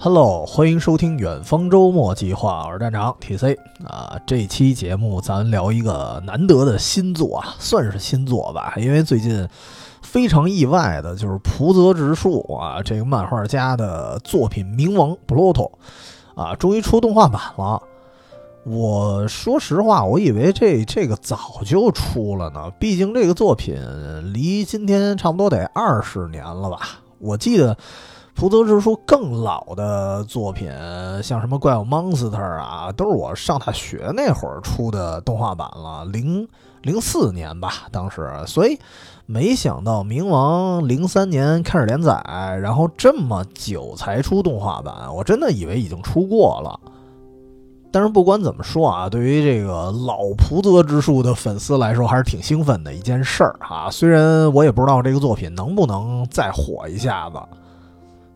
Hello，欢迎收听远方周末计划，我是站长 TC 啊。这期节目咱聊一个难得的新作啊，算是新作吧，因为最近非常意外的就是浦泽直树啊这个漫画家的作品《冥王 Pluto》啊，终于出动画版了。我说实话，我以为这这个早就出了呢，毕竟这个作品离今天差不多得二十年了吧？我记得浦泽直树更老的作品，像什么《怪物 Monster》啊，都是我上大学那会儿出的动画版了，零零四年吧，当时。所以没想到冥王零三年开始连载，然后这么久才出动画版，我真的以为已经出过了。但是不管怎么说啊，对于这个老蒲泽之树的粉丝来说，还是挺兴奋的一件事儿啊。虽然我也不知道这个作品能不能再火一下子。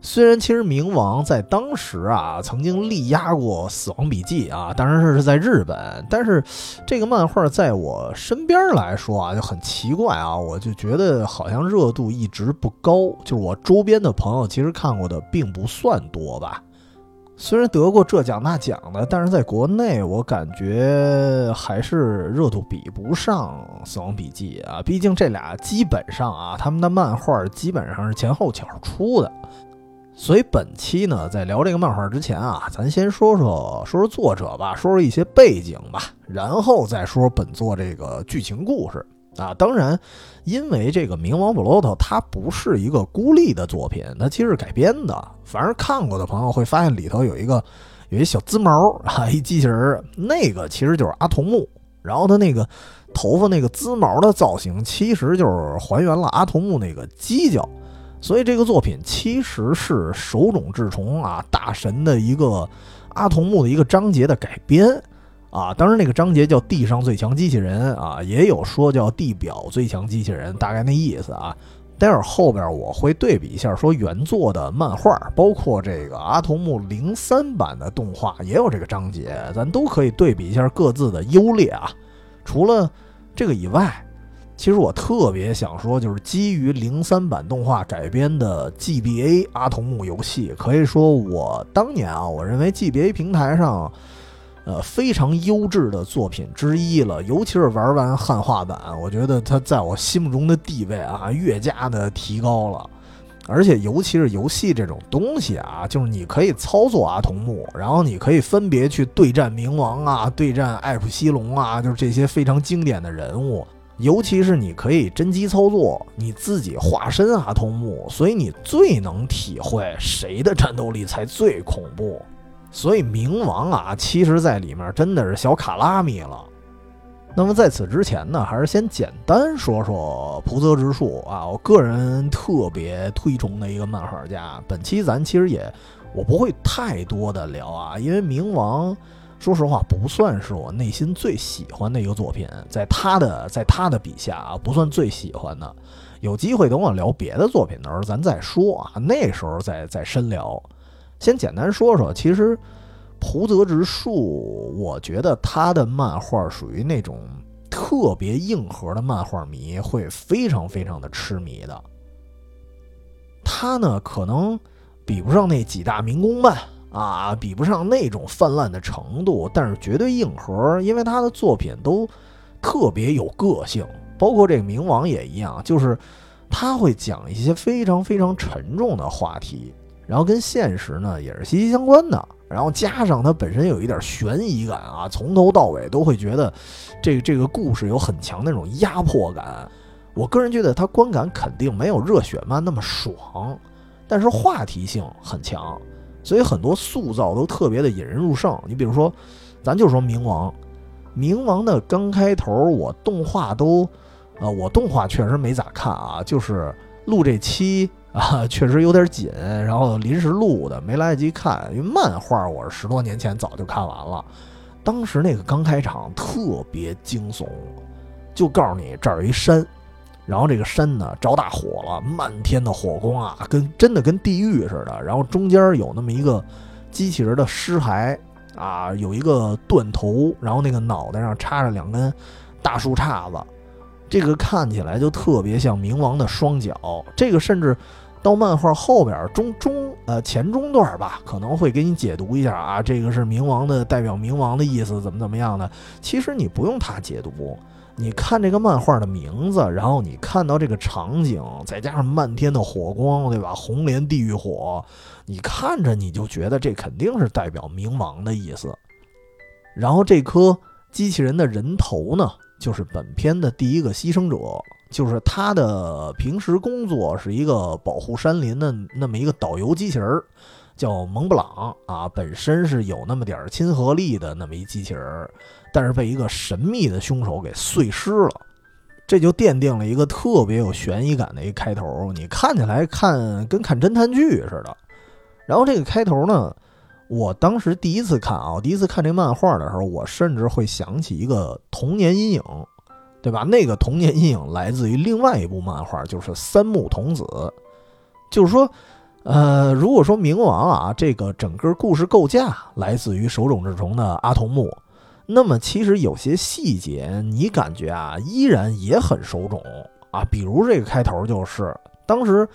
虽然其实冥王在当时啊曾经力压过《死亡笔记》啊，当然是在日本，但是这个漫画在我身边来说啊就很奇怪啊，我就觉得好像热度一直不高，就是我周边的朋友其实看过的并不算多吧。虽然得过这奖那奖的，但是在国内我感觉还是热度比不上《死亡笔记》啊。毕竟这俩基本上啊，他们的漫画基本上是前后脚出的。所以本期呢，在聊这个漫画之前啊，咱先说说说说作者吧，说说一些背景吧，然后再说本作这个剧情故事。啊，当然，因为这个《冥王 Pluto》它不是一个孤立的作品，它其实是改编的。反正看过的朋友会发现里头有一个有一小滋毛 啊，一机器人，那个其实就是阿童木。然后他那个头发那个滋毛的造型，其实就是还原了阿童木那个犄角。所以这个作品其实是手冢治虫啊大神的一个阿童木的一个章节的改编。啊，当然那个章节叫“地上最强机器人”啊，也有说叫“地表最强机器人”，大概那意思啊。待会儿后边我会对比一下，说原作的漫画，包括这个阿童木零三版的动画也有这个章节，咱都可以对比一下各自的优劣啊。除了这个以外，其实我特别想说，就是基于零三版动画改编的 GBA 阿童木游戏，可以说我当年啊，我认为 GBA 平台上。呃，非常优质的作品之一了，尤其是玩完汉化版，我觉得它在我心目中的地位啊，越加的提高了。而且，尤其是游戏这种东西啊，就是你可以操作阿童木，然后你可以分别去对战冥王啊，对战艾普西龙啊，就是这些非常经典的人物。尤其是你可以真机操作，你自己化身阿童木，所以你最能体会谁的战斗力才最恐怖。所以冥王啊，其实在里面真的是小卡拉米了。那么在此之前呢，还是先简单说说浦泽直树啊，我个人特别推崇的一个漫画家。本期咱其实也我不会太多的聊啊，因为冥王说实话不算是我内心最喜欢的一个作品，在他的在他的笔下啊，不算最喜欢的。有机会等我聊别的作品的时候，咱再说啊，那时候再再深聊。先简单说说，其实蒲泽直树，我觉得他的漫画属于那种特别硬核的漫画迷会非常非常的痴迷的。他呢，可能比不上那几大民工漫啊，比不上那种泛滥的程度，但是绝对硬核，因为他的作品都特别有个性，包括这个冥王也一样，就是他会讲一些非常非常沉重的话题。然后跟现实呢也是息息相关的，然后加上他本身有一点悬疑感啊，从头到尾都会觉得这个这个故事有很强那种压迫感。我个人觉得他观感肯定没有热血漫那么爽，但是话题性很强，所以很多塑造都特别的引人入胜。你比如说，咱就说冥王，冥王的刚开头我动画都，呃，我动画确实没咋看啊，就是录这期。啊，确实有点紧，然后临时录的，没来得及看。因为漫画我是十多年前早就看完了，当时那个刚开场特别惊悚，就告诉你这儿有一山，然后这个山呢着大火了，漫天的火光啊，跟真的跟地狱似的。然后中间有那么一个机器人的尸骸啊，有一个断头，然后那个脑袋上插着两根大树杈子，这个看起来就特别像冥王的双脚，这个甚至。到漫画后边中中呃前中段吧，可能会给你解读一下啊，这个是冥王的代表，冥王的意思怎么怎么样的。其实你不用他解读，你看这个漫画的名字，然后你看到这个场景，再加上漫天的火光，对吧？红莲地狱火，你看着你就觉得这肯定是代表冥王的意思。然后这颗机器人的人头呢，就是本片的第一个牺牲者。就是他的平时工作是一个保护山林的那么一个导游机器人，叫蒙布朗啊，本身是有那么点亲和力的那么一机器人，但是被一个神秘的凶手给碎尸了，这就奠定了一个特别有悬疑感的一个开头。你看起来看跟看侦探剧似的。然后这个开头呢，我当时第一次看啊，第一次看这漫画的时候，我甚至会想起一个童年阴影。对吧？那个童年阴影来自于另外一部漫画，就是《三木童子》。就是说，呃，如果说冥王啊，这个整个故事构架来自于手冢治虫的阿童木，那么其实有些细节你感觉啊，依然也很手冢啊。比如这个开头就是，当时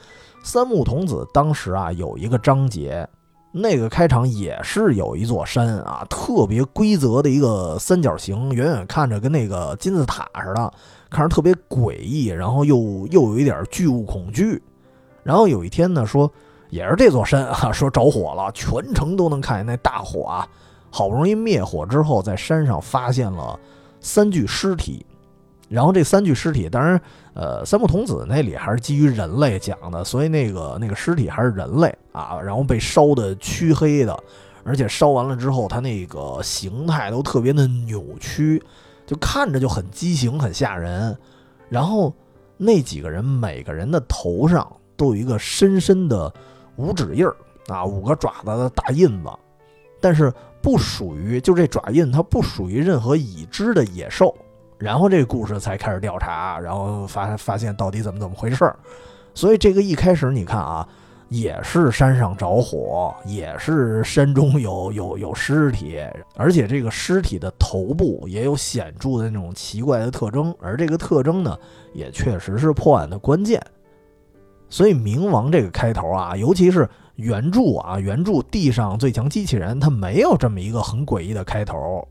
三木童子当时啊有一个章节。那个开场也是有一座山啊，特别规则的一个三角形，远远看着跟那个金字塔似的，看着特别诡异，然后又又有一点巨物恐惧。然后有一天呢，说也是这座山啊，说着火了，全程都能看见那大火啊。好不容易灭火之后，在山上发现了三具尸体。然后这三具尸体，当然，呃，三木童子那里还是基于人类讲的，所以那个那个尸体还是人类啊。然后被烧的黢黑的，而且烧完了之后，他那个形态都特别的扭曲，就看着就很畸形、很吓人。然后那几个人每个人的头上都有一个深深的五指印儿啊，五个爪子的大印子，但是不属于，就这爪印它不属于任何已知的野兽。然后这个故事才开始调查，然后发发现到底怎么怎么回事儿。所以这个一开始你看啊，也是山上着火，也是山中有有有尸体，而且这个尸体的头部也有显著的那种奇怪的特征，而这个特征呢，也确实是破案的关键。所以冥王这个开头啊，尤其是原著啊，原著地上最强机器人，它没有这么一个很诡异的开头。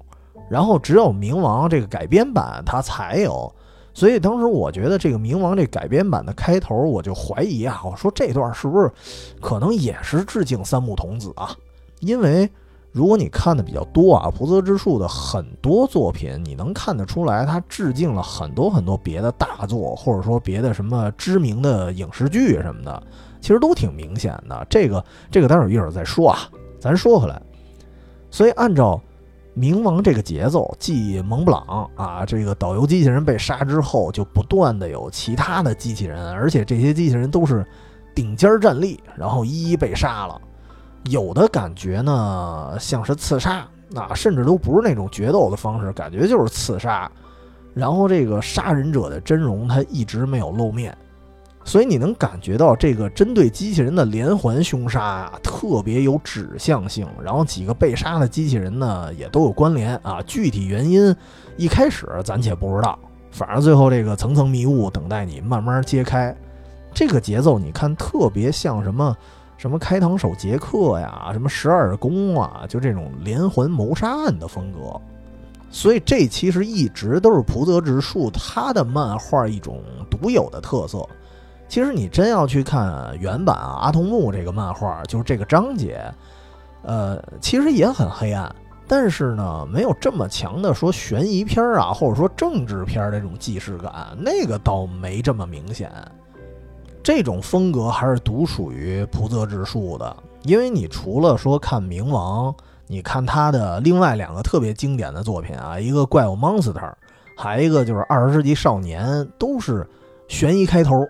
然后只有冥王这个改编版它才有，所以当时我觉得这个冥王这改编版的开头，我就怀疑啊，我说这段是不是可能也是致敬三木童子啊？因为如果你看的比较多啊，菩泽之树的很多作品，你能看得出来，他致敬了很多很多别的大作，或者说别的什么知名的影视剧什么的，其实都挺明显的。这个这个待会儿一会儿再说啊，咱说回来，所以按照。冥王这个节奏，继蒙布朗啊，这个导游机器人被杀之后，就不断的有其他的机器人，而且这些机器人都是顶尖战力，然后一一被杀了。有的感觉呢像是刺杀，啊，甚至都不是那种决斗的方式，感觉就是刺杀。然后这个杀人者的真容，他一直没有露面。所以你能感觉到这个针对机器人的连环凶杀啊，特别有指向性。然后几个被杀的机器人呢，也都有关联啊。具体原因一开始暂且不知道，反正最后这个层层迷雾等待你慢慢揭开。这个节奏你看特别像什么什么开膛手杰克呀，什么十二宫啊，就这种连环谋杀案的风格。所以这其实一直都是蒲泽直树他的漫画一种独有的特色。其实你真要去看原版啊，阿童木这个漫画，就是这个章节，呃，其实也很黑暗，但是呢，没有这么强的说悬疑片啊，或者说政治片那种既视感，那个倒没这么明显。这种风格还是独属于蒲泽直树的，因为你除了说看冥王，你看他的另外两个特别经典的作品啊，一个怪物 Monster，还一个就是二十世纪少年，都是悬疑开头。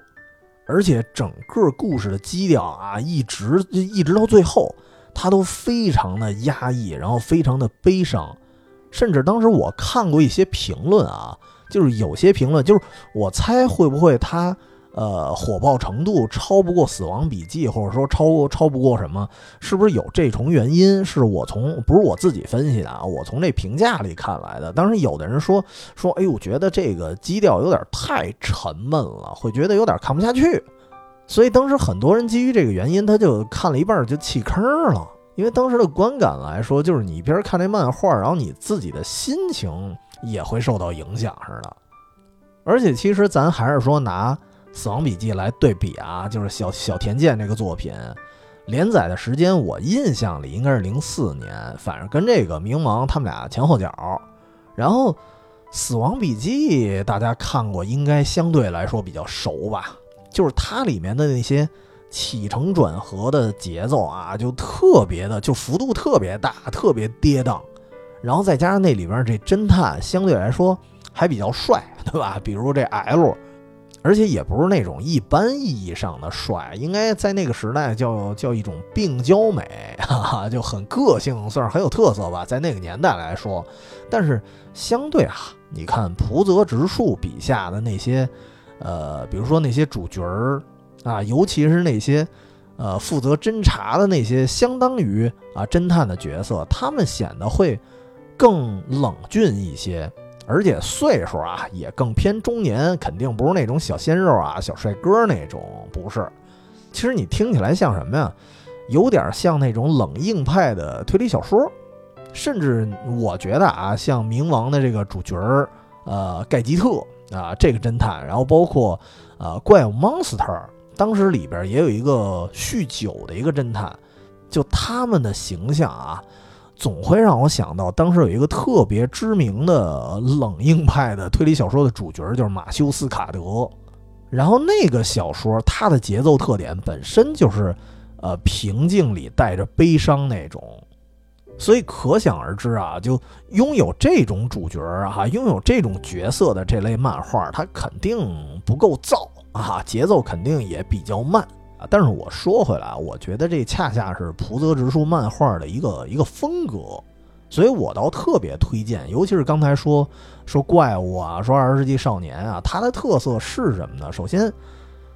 而且整个故事的基调啊，一直一直到最后，他都非常的压抑，然后非常的悲伤。甚至当时我看过一些评论啊，就是有些评论，就是我猜会不会他呃火爆程度超不过《死亡笔记》，或者说超超不过什么？是不是有这重原因？是我从不是我自己分析的啊，我从这评价里看来的。当时有的人说说，哎，我觉得这个基调有点太沉闷了，会觉得有点看不下去。所以当时很多人基于这个原因，他就看了一半就弃坑了。因为当时的观感来说，就是你一边看这漫画，然后你自己的心情也会受到影响似的。而且其实咱还是说拿《死亡笔记》来对比啊，就是小小田健这个作品连载的时间，我印象里应该是零四年，反正跟这个冥王他们俩前后脚。然后《死亡笔记》大家看过，应该相对来说比较熟吧？就是它里面的那些。起承转合的节奏啊，就特别的，就幅度特别大，特别跌宕。然后再加上那里边这侦探相对来说还比较帅，对吧？比如这 L，而且也不是那种一般意义上的帅，应该在那个时代叫叫一种病娇美，哈哈，就很个性，算是很有特色吧，在那个年代来说。但是相对啊，你看浦泽直树笔下的那些，呃，比如说那些主角儿。啊，尤其是那些，呃，负责侦查的那些相当于啊侦探的角色，他们显得会更冷峻一些，而且岁数啊也更偏中年，肯定不是那种小鲜肉啊、小帅哥那种，不是。其实你听起来像什么呀？有点像那种冷硬派的推理小说，甚至我觉得啊，像冥王的这个主角儿，呃，盖吉特啊，这个侦探，然后包括呃怪物 monster。当时里边也有一个酗酒的一个侦探，就他们的形象啊，总会让我想到当时有一个特别知名的冷硬派的推理小说的主角，就是马修斯卡德。然后那个小说它的节奏特点本身就是，呃，平静里带着悲伤那种，所以可想而知啊，就拥有这种主角啊，拥有这种角色的这类漫画，它肯定不够燥。啊，节奏肯定也比较慢啊，但是我说回来，我觉得这恰恰是浦泽直树漫画的一个一个风格，所以我倒特别推荐。尤其是刚才说说怪物啊，说二十世纪少年啊，它的特色是什么呢？首先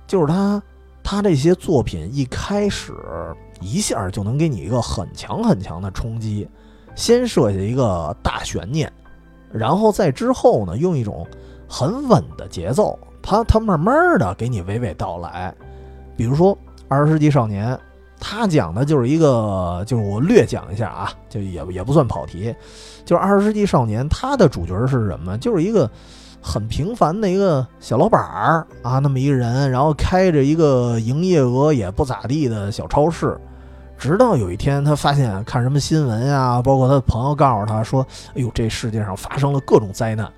就是它它这些作品一开始一下就能给你一个很强很强的冲击，先设下一个大悬念，然后在之后呢，用一种很稳的节奏。他他慢慢的给你娓娓道来，比如说《二十世纪少年》，他讲的就是一个，就是我略讲一下啊，就也也不算跑题，就是《二十世纪少年》，他的主角是什么？就是一个很平凡的一个小老板儿啊，那么一个人，然后开着一个营业额也不咋地的小超市，直到有一天他发现看什么新闻呀，包括他的朋友告诉他说，哎呦，这世界上发生了各种灾难。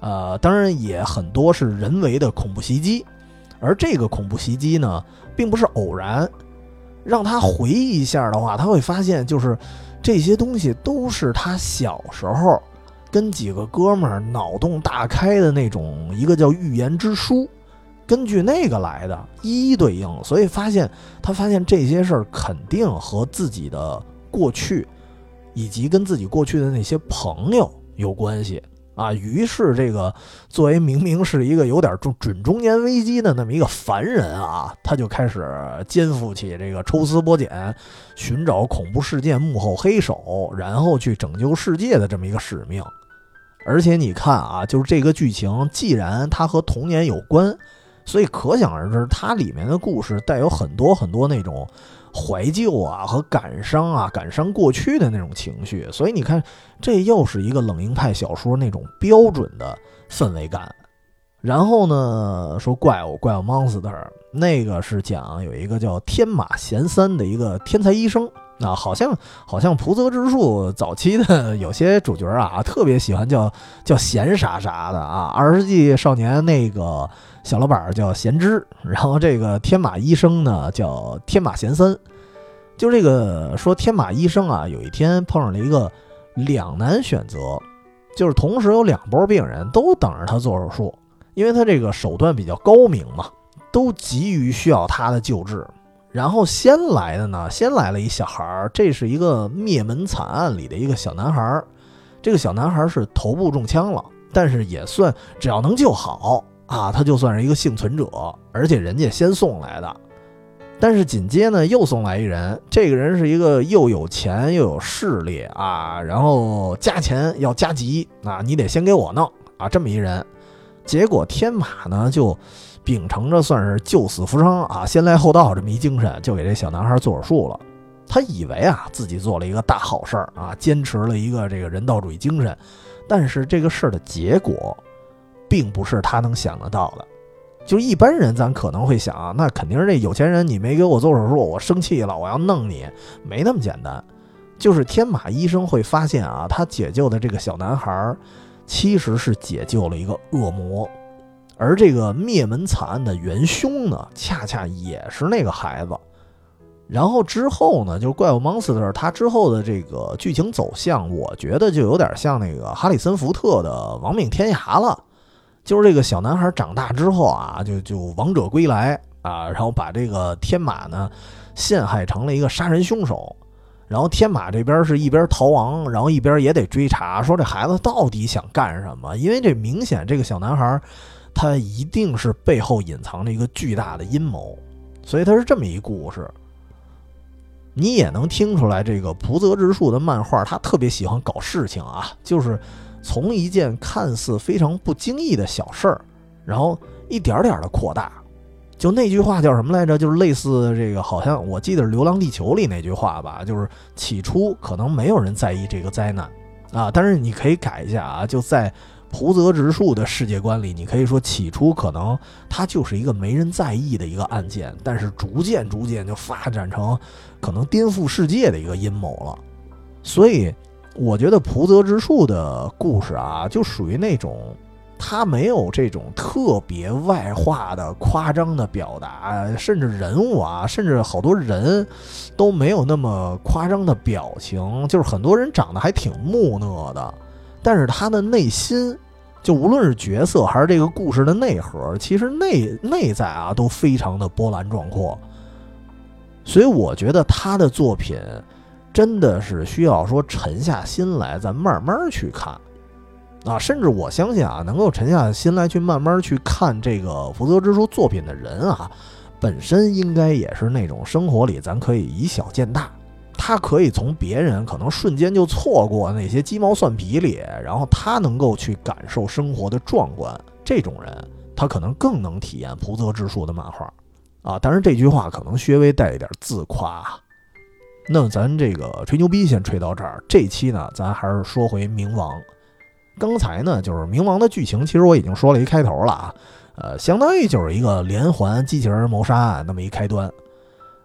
呃，当然也很多是人为的恐怖袭击，而这个恐怖袭击呢，并不是偶然。让他回忆一下的话，他会发现，就是这些东西都是他小时候跟几个哥们儿脑洞大开的那种一个叫预言之书，根据那个来的，一一对应。所以发现他发现这些事儿肯定和自己的过去，以及跟自己过去的那些朋友有关系。啊，于是这个作为明明是一个有点中准中年危机的那么一个凡人啊，他就开始肩负起这个抽丝剥茧、寻找恐怖事件幕后黑手，然后去拯救世界的这么一个使命。而且你看啊，就是这个剧情，既然它和童年有关，所以可想而知，它里面的故事带有很多很多那种。怀旧啊和感伤啊，感伤过去的那种情绪，所以你看，这又是一个冷硬派小说那种标准的氛围感。然后呢，说怪物怪物 monster，那个是讲有一个叫天马贤三的一个天才医生啊，好像好像浦泽直树早期的有些主角啊，特别喜欢叫叫闲啥啥的啊。二十世纪少年那个。小老板叫贤之，然后这个天马医生呢叫天马贤三，就这个说天马医生啊，有一天碰上了一个两难选择，就是同时有两波病人都等着他做手术，因为他这个手段比较高明嘛，都急于需要他的救治。然后先来的呢，先来了一小孩儿，这是一个灭门惨案里的一个小男孩儿，这个小男孩儿是头部中枪了，但是也算只要能救好。啊，他就算是一个幸存者，而且人家先送来的。但是紧接呢，又送来一人，这个人是一个又有钱又有势力啊，然后加钱要加急啊，你得先给我弄啊，这么一人。结果天马呢就秉承着算是救死扶伤啊、先来后到这么一精神，就给这小男孩做手术了。他以为啊自己做了一个大好事儿啊，坚持了一个这个人道主义精神，但是这个事儿的结果，并不是他能想得到的。就一般人，咱可能会想啊，那肯定是这有钱人，你没给我做手术，我生气了，我要弄你，没那么简单。就是天马医生会发现啊，他解救的这个小男孩，其实是解救了一个恶魔，而这个灭门惨案的元凶呢，恰恰也是那个孩子。然后之后呢，就是怪物 monster，他之后的这个剧情走向，我觉得就有点像那个哈里森福特的《亡命天涯》了。就是这个小男孩长大之后啊，就就王者归来啊，然后把这个天马呢陷害成了一个杀人凶手。然后天马这边是一边逃亡，然后一边也得追查，说这孩子到底想干什么？因为这明显这个小男孩，他一定是背后隐藏着一个巨大的阴谋，所以他是这么一故事。你也能听出来，这个浦泽直树的漫画，他特别喜欢搞事情啊，就是从一件看似非常不经意的小事儿，然后一点点的扩大。就那句话叫什么来着？就是类似这个，好像我记得《流浪地球》里那句话吧。就是起初可能没有人在意这个灾难啊，但是你可以改一下啊，就在蒲泽直树的世界观里，你可以说起初可能它就是一个没人在意的一个案件，但是逐渐逐渐就发展成可能颠覆世界的一个阴谋了。所以我觉得菩泽直树的故事啊，就属于那种。他没有这种特别外化的夸张的表达，甚至人物啊，甚至好多人都没有那么夸张的表情，就是很多人长得还挺木讷的，但是他的内心，就无论是角色还是这个故事的内核，其实内内在啊都非常的波澜壮阔，所以我觉得他的作品真的是需要说沉下心来，咱慢慢去看。啊，甚至我相信啊，能够沉下心来去慢慢去看这个福泽之书作品的人啊，本身应该也是那种生活里咱可以以小见大，他可以从别人可能瞬间就错过那些鸡毛蒜皮里，然后他能够去感受生活的壮观，这种人他可能更能体验福泽之书的漫画啊。当然这句话可能稍微带一点自夸。那咱这个吹牛逼先吹到这儿，这期呢，咱还是说回冥王。刚才呢，就是冥王的剧情，其实我已经说了一开头了啊，呃，相当于就是一个连环机器人谋杀案那么一开端，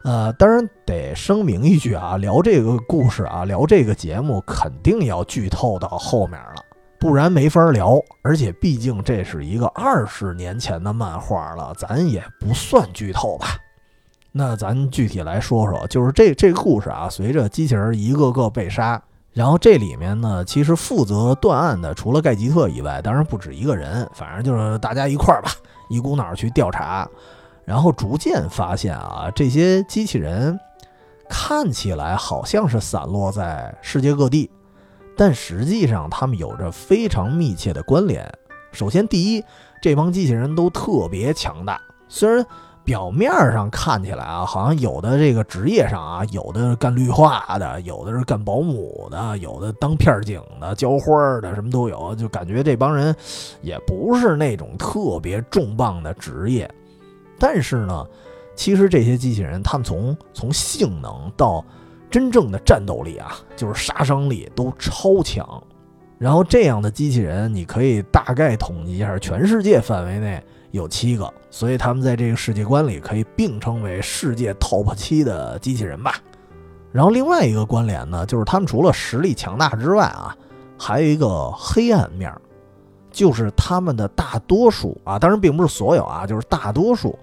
呃，当然得声明一句啊，聊这个故事啊，聊这个节目肯定要剧透到后面了，不然没法聊。而且毕竟这是一个二十年前的漫画了，咱也不算剧透吧。那咱具体来说说，就是这这个故事啊，随着机器人一个个被杀。然后这里面呢，其实负责断案的除了盖吉特以外，当然不止一个人，反正就是大家一块儿吧，一股脑去调查，然后逐渐发现啊，这些机器人看起来好像是散落在世界各地，但实际上他们有着非常密切的关联。首先，第一，这帮机器人都特别强大，虽然。表面上看起来啊，好像有的这个职业上啊，有的干绿化的，有的是干保姆的，有的当片警的、浇花的，什么都有。就感觉这帮人也不是那种特别重磅的职业。但是呢，其实这些机器人，他们从从性能到真正的战斗力啊，就是杀伤力都超强。然后这样的机器人，你可以大概统计一下，全世界范围内。有七个，所以他们在这个世界观里可以并称为世界 TOP 七的机器人吧。然后另外一个关联呢，就是他们除了实力强大之外啊，还有一个黑暗面，就是他们的大多数啊，当然并不是所有啊，就是大多数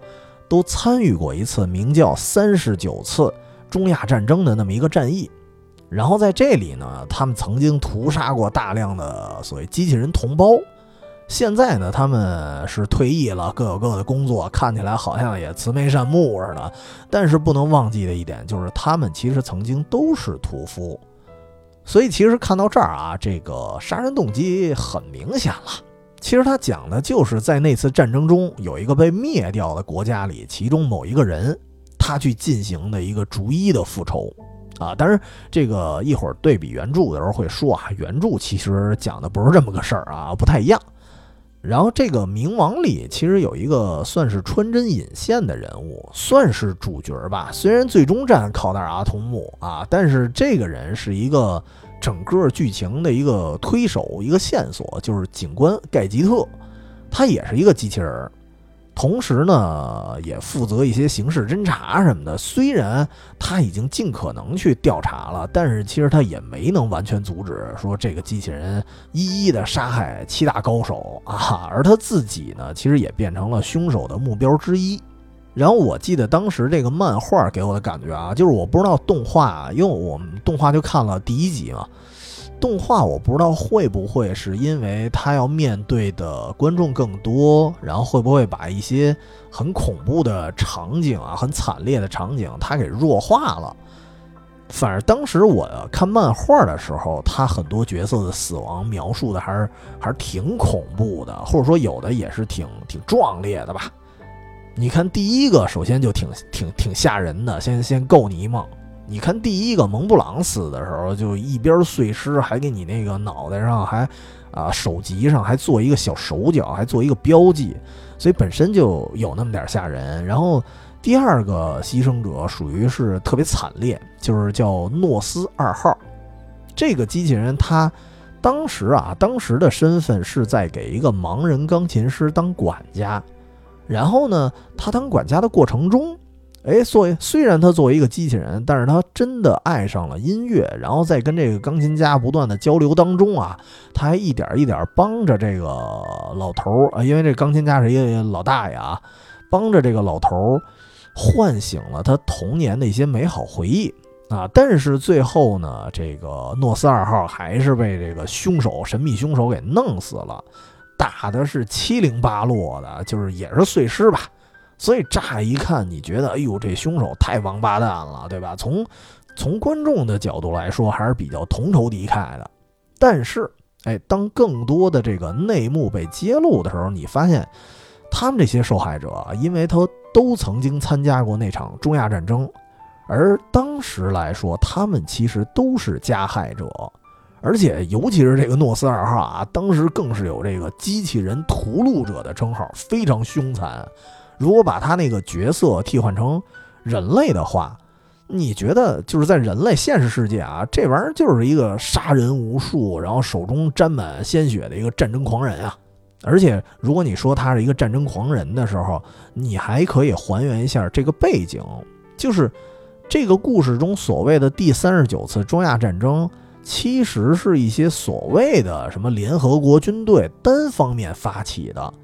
都参与过一次名叫三十九次中亚战争的那么一个战役。然后在这里呢，他们曾经屠杀过大量的所谓机器人同胞。现在呢，他们是退役了，各有各的工作，看起来好像也慈眉善目似的。但是不能忘记的一点就是，他们其实曾经都是屠夫。所以其实看到这儿啊，这个杀人动机很明显了。其实他讲的就是在那次战争中，有一个被灭掉的国家里，其中某一个人，他去进行的一个逐一的复仇啊。当然，这个一会儿对比原著的时候会说啊，原著其实讲的不是这么个事儿啊，不太一样。然后这个冥王里其实有一个算是穿针引线的人物，算是主角吧。虽然最终战靠的是阿童木啊，但是这个人是一个整个剧情的一个推手、一个线索，就是警官盖吉特，他也是一个机器人。同时呢，也负责一些刑事侦查什么的。虽然他已经尽可能去调查了，但是其实他也没能完全阻止说这个机器人一一的杀害七大高手啊。而他自己呢，其实也变成了凶手的目标之一。然后我记得当时这个漫画给我的感觉啊，就是我不知道动画，因为我们动画就看了第一集嘛。动画我不知道会不会是因为他要面对的观众更多，然后会不会把一些很恐怖的场景啊、很惨烈的场景他给弱化了。反正当时我看漫画的时候，他很多角色的死亡描述的还是还是挺恐怖的，或者说有的也是挺挺壮烈的吧。你看第一个，首先就挺挺挺吓人的，先先够你一梦。你看，第一个蒙布朗死的时候，就一边碎尸，还给你那个脑袋上还，啊手级上还做一个小手脚，还做一个标记，所以本身就有那么点吓人。然后第二个牺牲者属于是特别惨烈，就是叫诺斯二号，这个机器人他当时啊，当时的身份是在给一个盲人钢琴师当管家，然后呢，他当管家的过程中。哎，所以虽然他作为一个机器人，但是他真的爱上了音乐，然后在跟这个钢琴家不断的交流当中啊，他还一点一点帮着这个老头儿啊，因为这钢琴家是一个老大爷啊，帮着这个老头儿唤醒了他童年的一些美好回忆啊。但是最后呢，这个诺斯二号还是被这个凶手神秘凶手给弄死了，打的是七零八落的，就是也是碎尸吧。所以乍一看，你觉得，哎呦，这凶手太王八蛋了，对吧？从从观众的角度来说，还是比较同仇敌忾的。但是，哎，当更多的这个内幕被揭露的时候，你发现，他们这些受害者，因为他都曾经参加过那场中亚战争，而当时来说，他们其实都是加害者，而且尤其是这个诺斯二号啊，当时更是有这个机器人屠戮者的称号，非常凶残。如果把他那个角色替换成人类的话，你觉得就是在人类现实世界啊，这玩意儿就是一个杀人无数，然后手中沾满鲜血的一个战争狂人啊！而且，如果你说他是一个战争狂人的时候，你还可以还原一下这个背景，就是这个故事中所谓的第三十九次中亚战争，其实是一些所谓的什么联合国军队单方面发起的。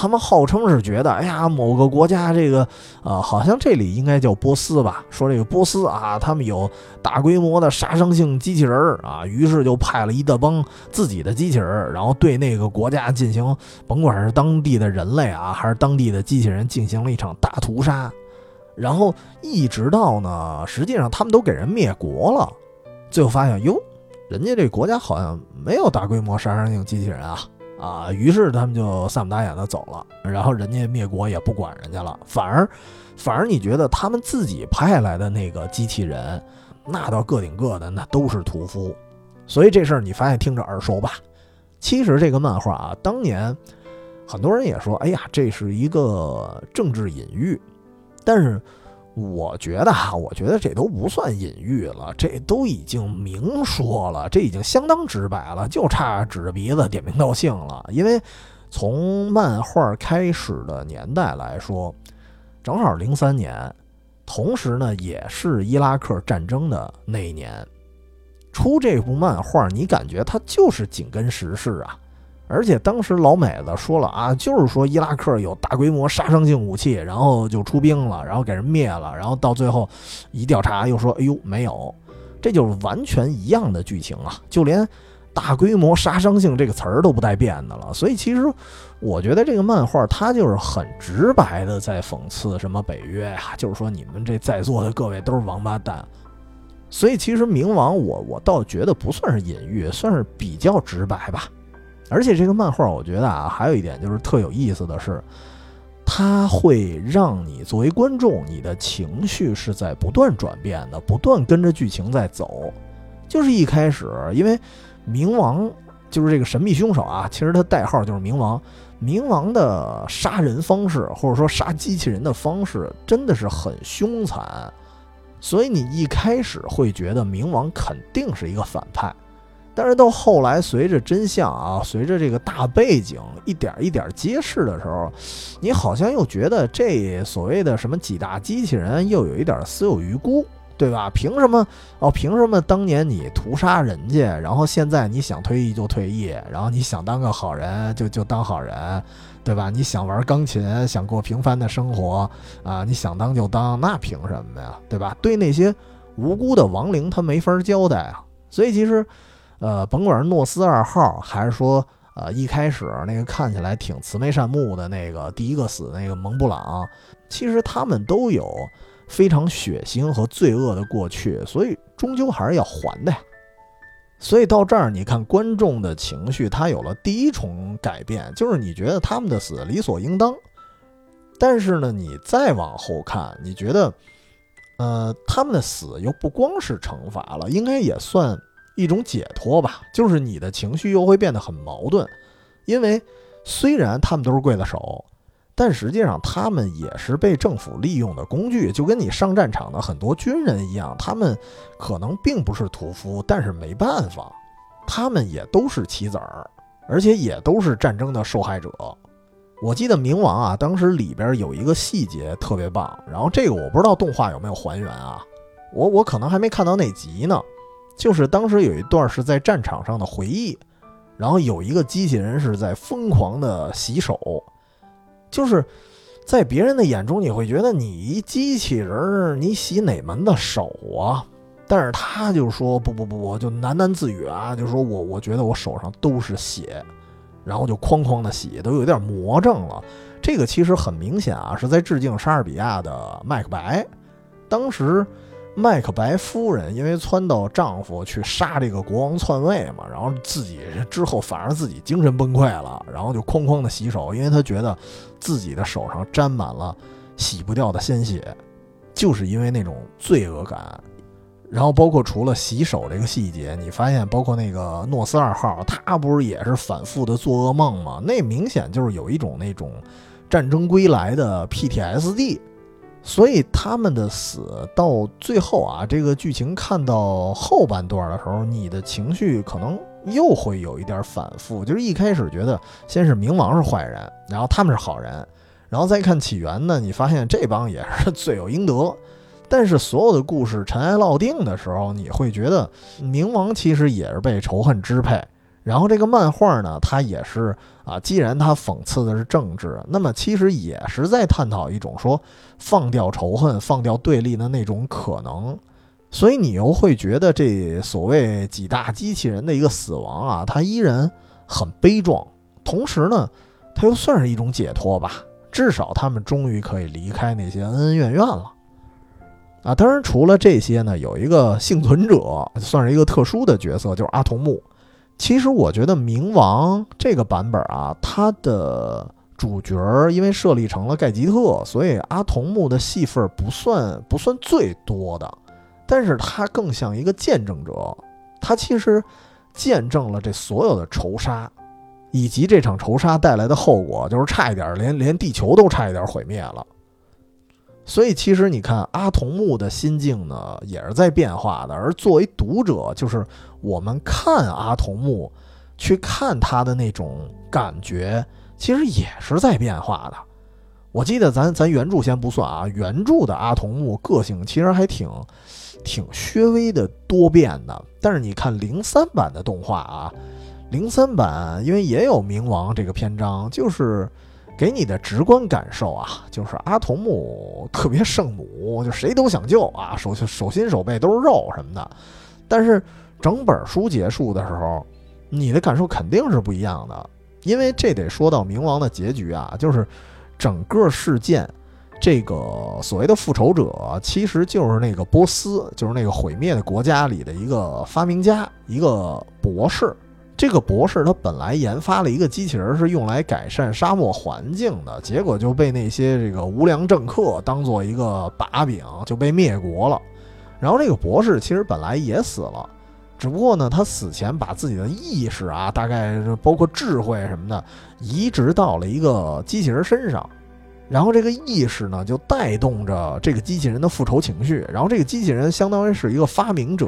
他们号称是觉得，哎呀，某个国家这个，呃，好像这里应该叫波斯吧？说这个波斯啊，他们有大规模的杀伤性机器人儿啊，于是就派了一大帮自己的机器人儿，然后对那个国家进行，甭管是当地的人类啊，还是当地的机器人，进行了一场大屠杀。然后一直到呢，实际上他们都给人灭国了，最后发现，哟，人家这国家好像没有大规模杀伤性机器人啊。啊，于是他们就散不打眼的走了，然后人家灭国也不管人家了，反而，反而你觉得他们自己派来的那个机器人，那倒个顶个的，那都是屠夫，所以这事儿你发现听着耳熟吧？其实这个漫画啊，当年很多人也说，哎呀，这是一个政治隐喻，但是。我觉得哈，我觉得这都不算隐喻了，这都已经明说了，这已经相当直白了，就差指着鼻子点名道姓了。因为从漫画开始的年代来说，正好零三年，同时呢也是伊拉克战争的那一年，出这部漫画，你感觉它就是紧跟时事啊。而且当时老美子说了啊，就是说伊拉克有大规模杀伤性武器，然后就出兵了，然后给人灭了，然后到最后一调查又说，哎呦没有，这就是 完全一样的剧情啊，就连大规模杀伤性这个词儿都不带变的了。所以其实我觉得这个漫画它就是很直白的在讽刺什么北约呀，就是说你们这在座的各位都是王八蛋。所以其实冥王我我倒觉得不算是隐喻，算是比较直白吧。而且这个漫画，我觉得啊，还有一点就是特有意思的是，它会让你作为观众，你的情绪是在不断转变的，不断跟着剧情在走。就是一开始，因为冥王就是这个神秘凶手啊，其实他代号就是冥王。冥王的杀人方式，或者说杀机器人的方式，真的是很凶残，所以你一开始会觉得冥王肯定是一个反派。但是到后来，随着真相啊，随着这个大背景一点一点揭示的时候，你好像又觉得这所谓的什么几大机器人又有一点死有余辜，对吧？凭什么？哦，凭什么当年你屠杀人家，然后现在你想退役就退役，然后你想当个好人就就当好人，对吧？你想玩钢琴，想过平凡的生活啊，你想当就当，那凭什么呀？对吧？对那些无辜的亡灵，他没法交代啊。所以其实。呃，甭管是诺斯二号，还是说，呃，一开始那个看起来挺慈眉善目的那个第一个死那个蒙布朗，其实他们都有非常血腥和罪恶的过去，所以终究还是要还的呀。所以到这儿，你看观众的情绪，他有了第一重改变，就是你觉得他们的死理所应当，但是呢，你再往后看，你觉得，呃，他们的死又不光是惩罚了，应该也算。一种解脱吧，就是你的情绪又会变得很矛盾，因为虽然他们都是刽子手，但实际上他们也是被政府利用的工具，就跟你上战场的很多军人一样，他们可能并不是屠夫，但是没办法，他们也都是棋子儿，而且也都是战争的受害者。我记得冥王啊，当时里边有一个细节特别棒，然后这个我不知道动画有没有还原啊，我我可能还没看到那集呢。就是当时有一段是在战场上的回忆，然后有一个机器人是在疯狂的洗手，就是在别人的眼中你会觉得你一机器人你洗哪门的手啊？但是他就说不不不不，就喃喃自语啊，就说我我觉得我手上都是血，然后就哐哐的洗，都有点魔怔了。这个其实很明显啊，是在致敬莎士比亚的麦克白，当时。麦克白夫人因为撺掇丈夫去杀这个国王篡位嘛，然后自己之后反而自己精神崩溃了，然后就哐哐的洗手，因为她觉得自己的手上沾满了洗不掉的鲜血，就是因为那种罪恶感。然后包括除了洗手这个细节，你发现包括那个诺斯二号，他不是也是反复的做噩梦吗？那明显就是有一种那种战争归来的 PTSD。所以他们的死到最后啊，这个剧情看到后半段的时候，你的情绪可能又会有一点反复。就是一开始觉得先是冥王是坏人，然后他们是好人，然后再看起源呢，你发现这帮也是罪有应得。但是所有的故事尘埃落定的时候，你会觉得冥王其实也是被仇恨支配。然后这个漫画呢，它也是啊，既然它讽刺的是政治，那么其实也是在探讨一种说放掉仇恨、放掉对立的那种可能。所以你又会觉得这所谓几大机器人的一个死亡啊，它依然很悲壮。同时呢，它又算是一种解脱吧，至少他们终于可以离开那些恩恩怨怨了。啊，当然除了这些呢，有一个幸存者，算是一个特殊的角色，就是阿童木。其实我觉得冥王这个版本啊，它的主角因为设立成了盖吉特，所以阿童木的戏份不算不算最多的，但是他更像一个见证者，他其实见证了这所有的仇杀，以及这场仇杀带来的后果，就是差一点连连地球都差一点毁灭了。所以其实你看阿童木的心境呢，也是在变化的。而作为读者，就是我们看阿童木，去看他的那种感觉，其实也是在变化的。我记得咱咱原著先不算啊，原著的阿童木个性其实还挺挺略微的多变的。但是你看零三版的动画啊，零三版因为也有冥王这个篇章，就是。给你的直观感受啊，就是阿童木 特别圣母，就谁都想救啊，手手心手背都是肉什么的。但是整本书结束的时候，你的感受肯定是不一样的，因为这得说到冥王的结局啊，就是整个事件，这个所谓的复仇者其实就是那个波斯，就是那个毁灭的国家里的一个发明家，一个博士。这个博士他本来研发了一个机器人，是用来改善沙漠环境的，结果就被那些这个无良政客当做一个把柄，就被灭国了。然后这个博士其实本来也死了，只不过呢，他死前把自己的意识啊，大概包括智慧什么的，移植到了一个机器人身上，然后这个意识呢，就带动着这个机器人的复仇情绪，然后这个机器人相当于是一个发明者，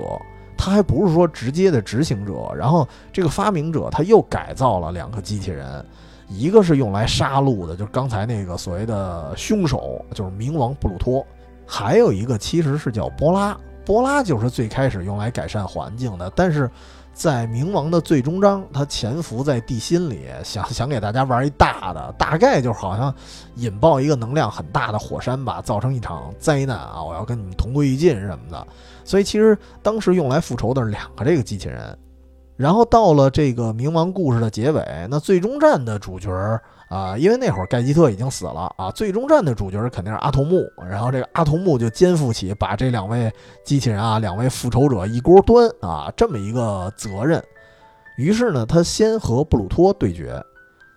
他还不是说直接的执行者，然后这个发明者他又改造了两个机器人，一个是用来杀戮的，就是刚才那个所谓的凶手，就是冥王布鲁托，还有一个其实是叫波拉。波拉就是最开始用来改善环境的，但是在冥王的最终章，他潜伏在地心里，想 想给大家玩一大的，大概就好像引爆一个能量很大的火山吧，造成一场灾难啊！我要跟你们同归于尽什么的。所以其实当时用来复仇的是两个这个机器人。然后到了这个冥王故事的结尾，那最终战的主角啊，因为那会儿盖吉特已经死了啊，最终战的主角肯定是阿童木。然后这个阿童木就肩负起把这两位机器人啊，两位复仇者一锅端啊这么一个责任。于是呢，他先和布鲁托对决。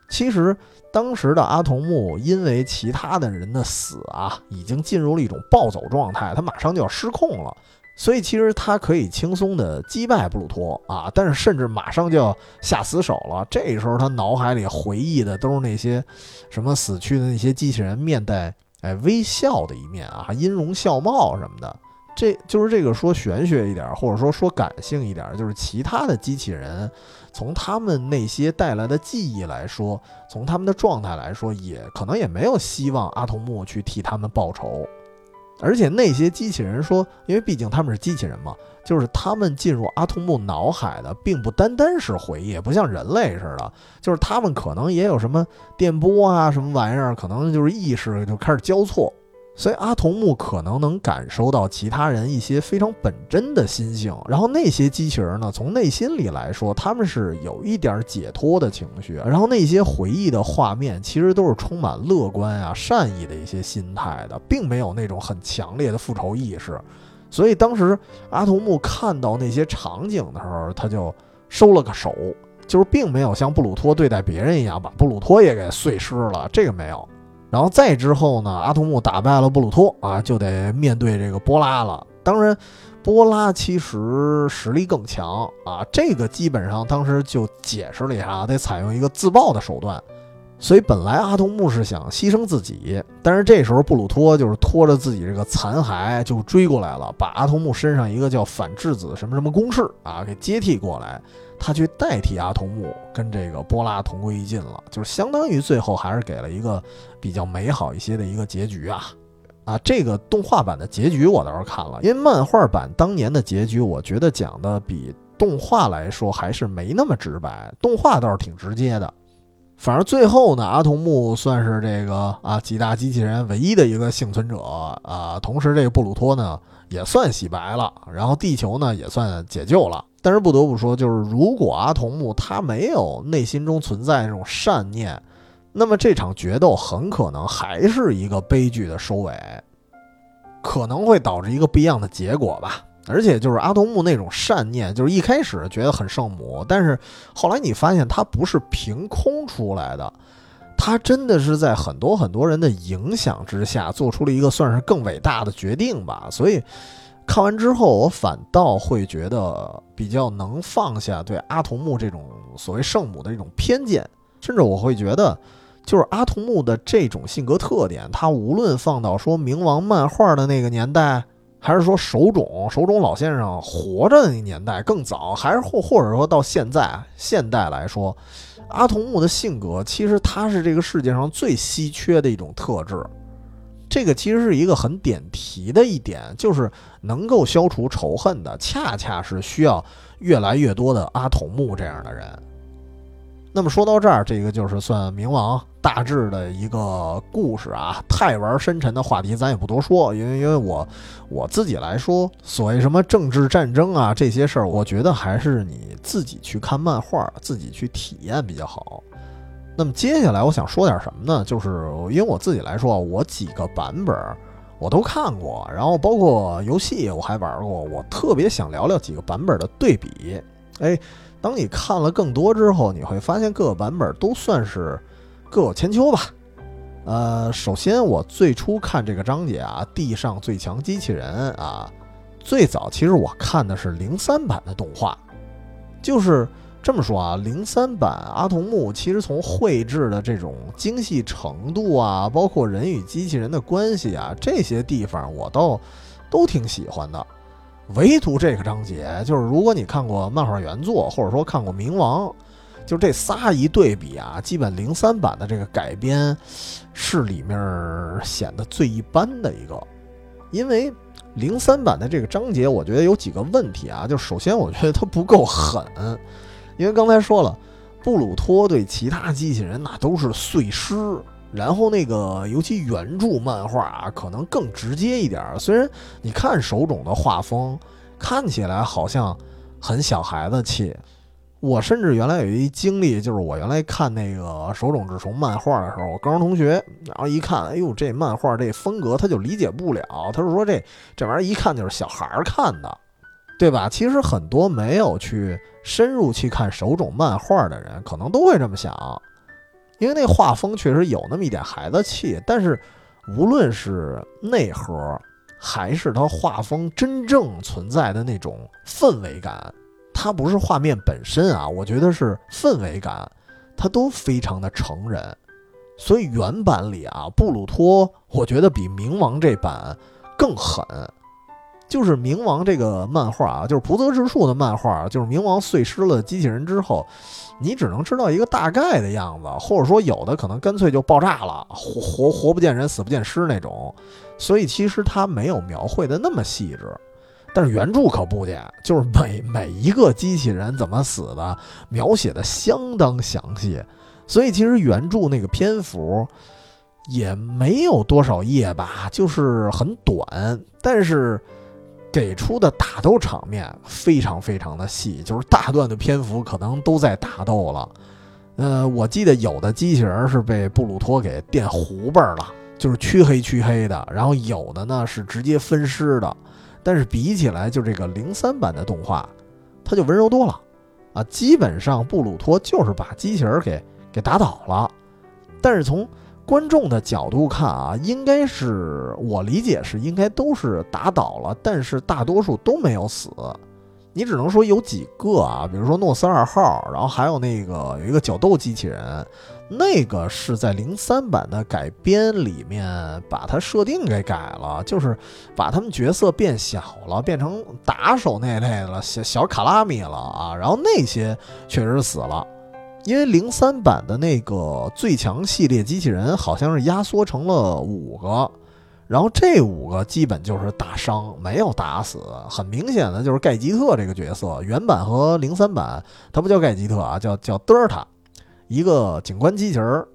其实当时的阿童木因为其他的人的死啊，已经进入了一种暴走状态，他马上就要失控了。所以其实他可以轻松的击败布鲁托啊，但是甚至马上就要下死手了。这时候他脑海里回忆的都是那些什么死去的那些机器人面带哎微笑的一面啊，音容笑貌什么的。这就是这个说玄学一点，或者说说感性一点，就是其他的机器人从他们那些带来的记忆来说，从他们的状态来说，也可能也没有希望阿童木去替他们报仇。而且那些机器人说，因为毕竟他们是机器人嘛，就是他们进入阿童木脑海的，并不单单是回忆，不像人类似的，就是他们可能也有什么电波啊，什么玩意儿，可能就是意识就开始交错。所以阿童木可能能感受到其他人一些非常本真的心性，然后那些机器人呢，从内心里来说，他们是有一点解脱的情绪，然后那些回忆的画面其实都是充满乐观啊、善意的一些心态的，并没有那种很强烈的复仇意识。所以当时阿童木看到那些场景的时候，他就收了个手，就是并没有像布鲁托对待别人一样把布鲁托也给碎尸了，这个没有。然后再之后呢，阿童木打败了布鲁托啊，就得面对这个波拉了。当然，波拉其实实力更强啊，这个基本上当时就解释了一下，得采用一个自爆的手段。所以本来阿童木是想牺牲自己，但是这时候布鲁托就是拖着自己这个残骸就追过来了，把阿童木身上一个叫反质子什么什么公式啊给接替过来。他去代替阿童木跟这个波拉同归于尽了，就是相当于最后还是给了一个比较美好一些的一个结局啊啊！这个动画版的结局我倒是看了，因为漫画版当年的结局，我觉得讲的比动画来说还是没那么直白，动画倒是挺直接的。反正最后呢，阿童木算是这个啊几大机器人唯一的一个幸存者啊，同时这个布鲁托呢也算洗白了，然后地球呢也算解救了。但是不得不说，就是如果阿童木他没有内心中存在那种善念，那么这场决斗很可能还是一个悲剧的收尾，可能会导致一个不一样的结果吧。而且就是阿童木那种善念，就是一开始觉得很圣母，但是后来你发现他不是凭空出来的，他真的是在很多很多人的影响之下做出了一个算是更伟大的决定吧。所以。看完之后，我反倒会觉得比较能放下对阿童木这种所谓圣母的这种偏见，甚至我会觉得，就是阿童木的这种性格特点，他无论放到说冥王漫画的那个年代，还是说手冢手冢老先生活着的那年代更早，还是或或者说到现在现代来说，阿童木的性格其实他是这个世界上最稀缺的一种特质。这个其实是一个很点题的一点，就是能够消除仇恨的，恰恰是需要越来越多的阿童木这样的人。那么说到这儿，这个就是算冥王大致的一个故事啊。太玩深沉的话题咱也不多说，因为因为我我自己来说，所谓什么政治战争啊这些事儿，我觉得还是你自己去看漫画，自己去体验比较好。那么接下来我想说点什么呢？就是因为我自己来说，我几个版本我都看过，然后包括游戏我还玩过，我特别想聊聊几个版本的对比。哎，当你看了更多之后，你会发现各个版本都算是各有千秋吧。呃，首先我最初看这个章节啊，地上最强机器人啊，最早其实我看的是零三版的动画，就是这么说啊，零三版阿童木其实从绘制的这种精细程度啊，包括人与机器人的关系啊，这些地方我倒都挺喜欢的。唯独这个章节，就是如果你看过漫画原作，或者说看过《冥王》，就这仨一对比啊，基本零三版的这个改编是里面显得最一般的一个，因为零三版的这个章节，我觉得有几个问题啊。就首先，我觉得它不够狠，因为刚才说了，布鲁托对其他机器人那都是碎尸。然后那个，尤其原著漫画啊，可能更直接一点。虽然你看手冢的画风，看起来好像很小孩子气。我甚至原来有一经历，就是我原来看那个手冢治虫漫画的时候，我高中同学，然后一看，哎呦，这漫画这风格他就理解不了。他就说这这玩意儿一看就是小孩看的，对吧？其实很多没有去深入去看手冢漫画的人，可能都会这么想。因为那画风确实有那么一点孩子气，但是无论是内核，还是他画风真正存在的那种氛围感，它不是画面本身啊，我觉得是氛围感，它都非常的成人。所以原版里啊，布鲁托我觉得比冥王这版更狠。就是冥王这个漫画啊，就是菩泽之树的漫画，就是冥王碎尸了机器人之后。你只能知道一个大概的样子，或者说有的可能干脆就爆炸了，活活活不见人，死不见尸那种。所以其实他没有描绘的那么细致，但是原著可不见，就是每每一个机器人怎么死的，描写的相当详细。所以其实原著那个篇幅也没有多少页吧，就是很短，但是。给出的打斗场面非常非常的细，就是大段的篇幅可能都在打斗了。呃，我记得有的机器人是被布鲁托给电糊巴了，就是黢黑黢黑的；然后有的呢是直接分尸的。但是比起来，就这个零三版的动画，它就温柔多了啊！基本上布鲁托就是把机器人给给打倒了，但是从观众的角度看啊，应该是我理解是应该都是打倒了，但是大多数都没有死。你只能说有几个啊，比如说诺斯二号，然后还有那个有一个角斗机器人，那个是在零三版的改编里面把它设定给改了，就是把他们角色变小了，变成打手那类了，小小卡拉米了啊。然后那些确实死了。因为零三版的那个最强系列机器人好像是压缩成了五个，然后这五个基本就是打伤，没有打死。很明显的就是盖吉特这个角色，原版和零三版他不叫盖吉特啊，叫叫德尔塔，一个警官机器人，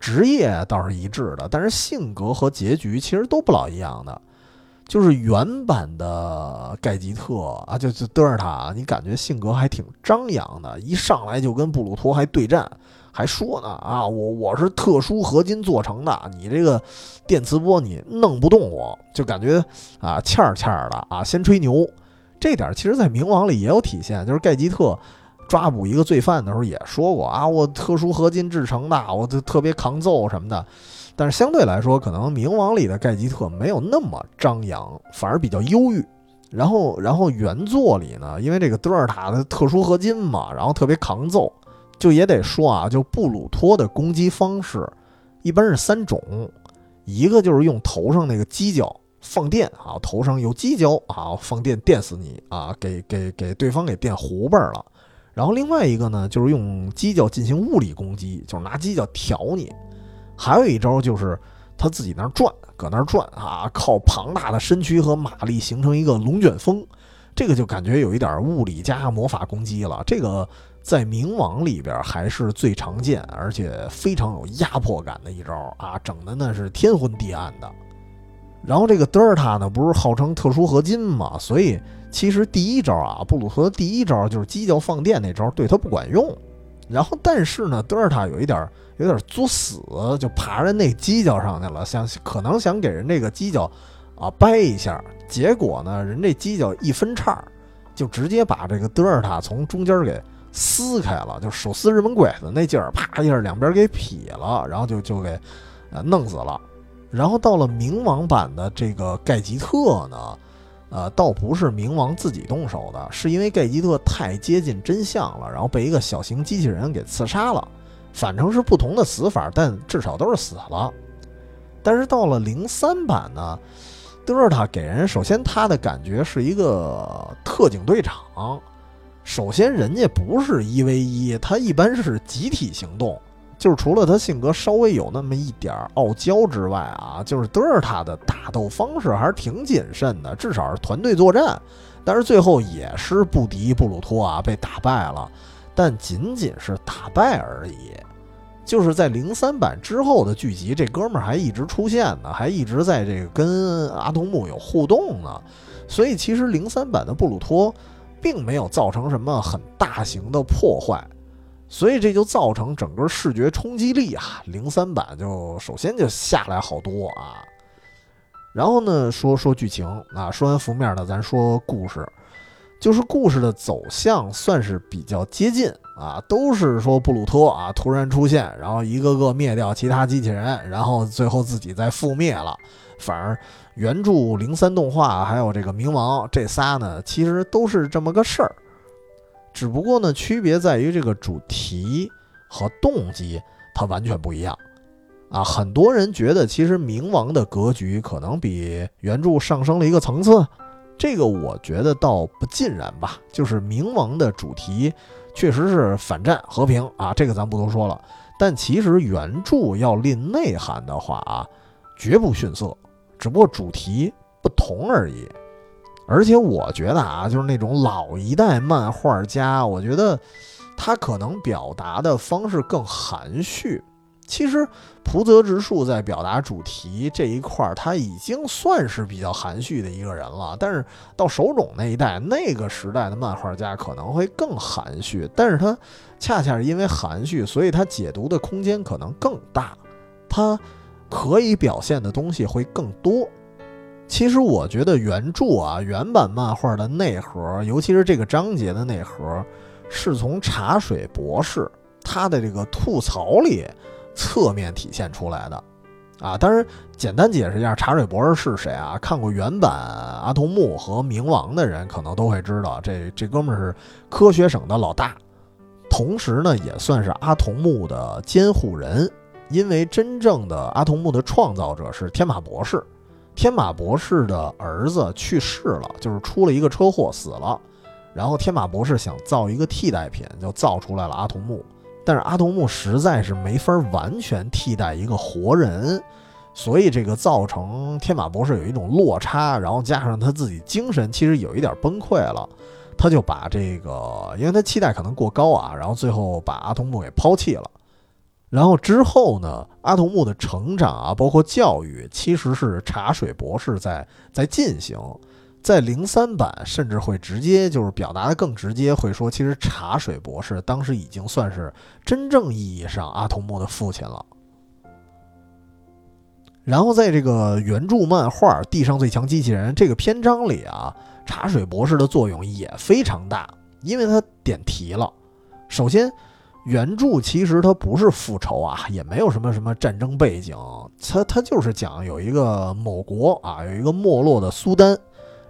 职业倒是一致的，但是性格和结局其实都不老一样的。就是原版的盖吉特啊，就就德尔塔，你感觉性格还挺张扬的，一上来就跟布鲁托还对战，还说呢啊，我我是特殊合金做成的，你这个电磁波你弄不动我，就感觉啊欠儿欠儿的啊，先吹牛。这点其实，在冥王里也有体现，就是盖吉特抓捕一个罪犯的时候也说过啊，我特殊合金制成的，我就特别抗揍什么的。但是相对来说，可能冥王里的盖吉特没有那么张扬，反而比较忧郁。然后，然后原作里呢，因为这个德尔塔的特殊合金嘛，然后特别抗揍，就也得说啊，就布鲁托的攻击方式一般是三种，一个就是用头上那个犄角放电啊，头上有犄角啊，放电电死你啊，给给给对方给电糊巴了。然后另外一个呢，就是用犄角进行物理攻击，就是拿犄角挑你。还有一招就是他自己那儿转，搁那儿转啊，靠庞大的身躯和马力形成一个龙卷风，这个就感觉有一点物理加魔法攻击了。这个在冥王里边还是最常见，而且非常有压迫感的一招啊，整的那是天昏地暗的。然后这个德尔塔呢，不是号称特殊合金嘛，所以其实第一招啊，布鲁托第一招就是犄角放电那招，对他不管用。然后但是呢，德尔塔有一点。有点作死，就爬人那犄角上去了，想可能想给人这个犄角啊掰一下，结果呢，人这犄角一分叉，就直接把这个德尔塔从中间给撕开了，就手撕日本鬼子那劲儿，啪一下两边给劈了，然后就就给呃弄死了。然后到了冥王版的这个盖吉特呢，呃，倒不是冥王自己动手的，是因为盖吉特太接近真相了，然后被一个小型机器人给刺杀了。反正是不同的死法，但至少都是死了。但是到了零三版呢，德尔塔给人首先他的感觉是一个特警队长。首先，人家不是一 v 一，他一般是集体行动。就是除了他性格稍微有那么一点傲娇之外啊，就是德尔塔的打斗方式还是挺谨慎的，至少是团队作战。但是最后也是不敌布鲁托啊，被打败了，但仅仅是打败而已。就是在零三版之后的剧集，这哥们儿还一直出现呢，还一直在这个跟阿童木有互动呢。所以其实零三版的布鲁托并没有造成什么很大型的破坏。所以这就造成整个视觉冲击力啊，零三版就首先就下来好多啊。然后呢，说说剧情啊，说完浮面的，咱说故事，就是故事的走向算是比较接近啊，都是说布鲁托啊突然出现，然后一个个灭掉其他机器人，然后最后自己再覆灭了。反而原著零三动画还有这个冥王这仨呢，其实都是这么个事儿。只不过呢，区别在于这个主题和动机，它完全不一样啊！很多人觉得，其实冥王的格局可能比原著上升了一个层次，这个我觉得倒不尽然吧。就是冥王的主题确实是反战和平啊，这个咱不多说了。但其实原著要论内涵的话啊，绝不逊色，只不过主题不同而已。而且我觉得啊，就是那种老一代漫画家，我觉得他可能表达的方式更含蓄。其实蒲泽直树在表达主题这一块，他已经算是比较含蓄的一个人了。但是到手冢那一代，那个时代的漫画家可能会更含蓄。但是他恰恰是因为含蓄，所以他解读的空间可能更大，他可以表现的东西会更多。其实我觉得原著啊，原版漫画的内核，尤其是这个章节的内核，是从茶水博士他的这个吐槽里侧面体现出来的，啊，当然简单解释一下茶水博士是谁啊？看过原版阿童木和冥王的人可能都会知道，这这哥们儿是科学省的老大，同时呢也算是阿童木的监护人，因为真正的阿童木的创造者是天马博士。天马博士的儿子去世了，就是出了一个车祸死了。然后天马博士想造一个替代品，就造出来了阿童木。但是阿童木实在是没法完全替代一个活人，所以这个造成天马博士有一种落差，然后加上他自己精神其实有一点崩溃了，他就把这个，因为他期待可能过高啊，然后最后把阿童木给抛弃了。然后之后呢？阿童木的成长啊，包括教育，其实是茶水博士在 在进行。在零三版，甚至会直接就是表达的更直接，会说其实茶水博士当时已经算是真正意义上阿童木的父亲了。然后在这个原著漫画《地上最强机器人》这个篇章里啊，茶水博士的作用也非常大，因为他点题了。首先。原著其实它不是复仇啊，也没有什么什么战争背景，它它就是讲有一个某国啊，有一个没落的苏丹，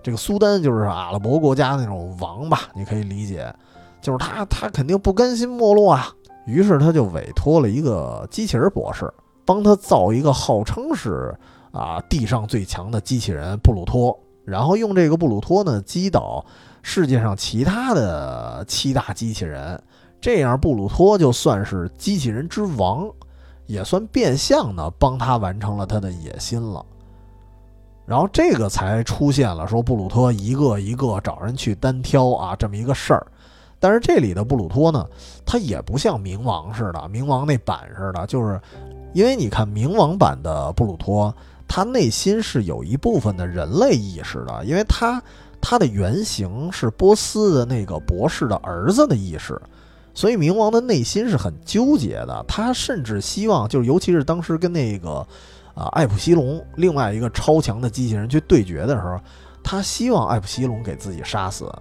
这个苏丹就是阿拉伯国家那种王吧，你可以理解，就是他他肯定不甘心没落啊，于是他就委托了一个机器人博士，帮他造一个号称是啊地上最强的机器人布鲁托，然后用这个布鲁托呢击倒世界上其他的七大机器人。这样，布鲁托就算是机器人之王，也算变相的帮他完成了他的野心了。然后这个才出现了说布鲁托一个一个找人去单挑啊这么一个事儿。但是这里的布鲁托呢，他也不像冥王似的，冥王那版似的，就是因为你看冥王版的布鲁托，他内心是有一部分的人类意识的，因为他他的原型是波斯的那个博士的儿子的意识。所以冥王的内心是很纠结的，他甚至希望，就是尤其是当时跟那个，啊，艾普西龙另外一个超强的机器人去对决的时候，他希望艾普西龙给自己杀死。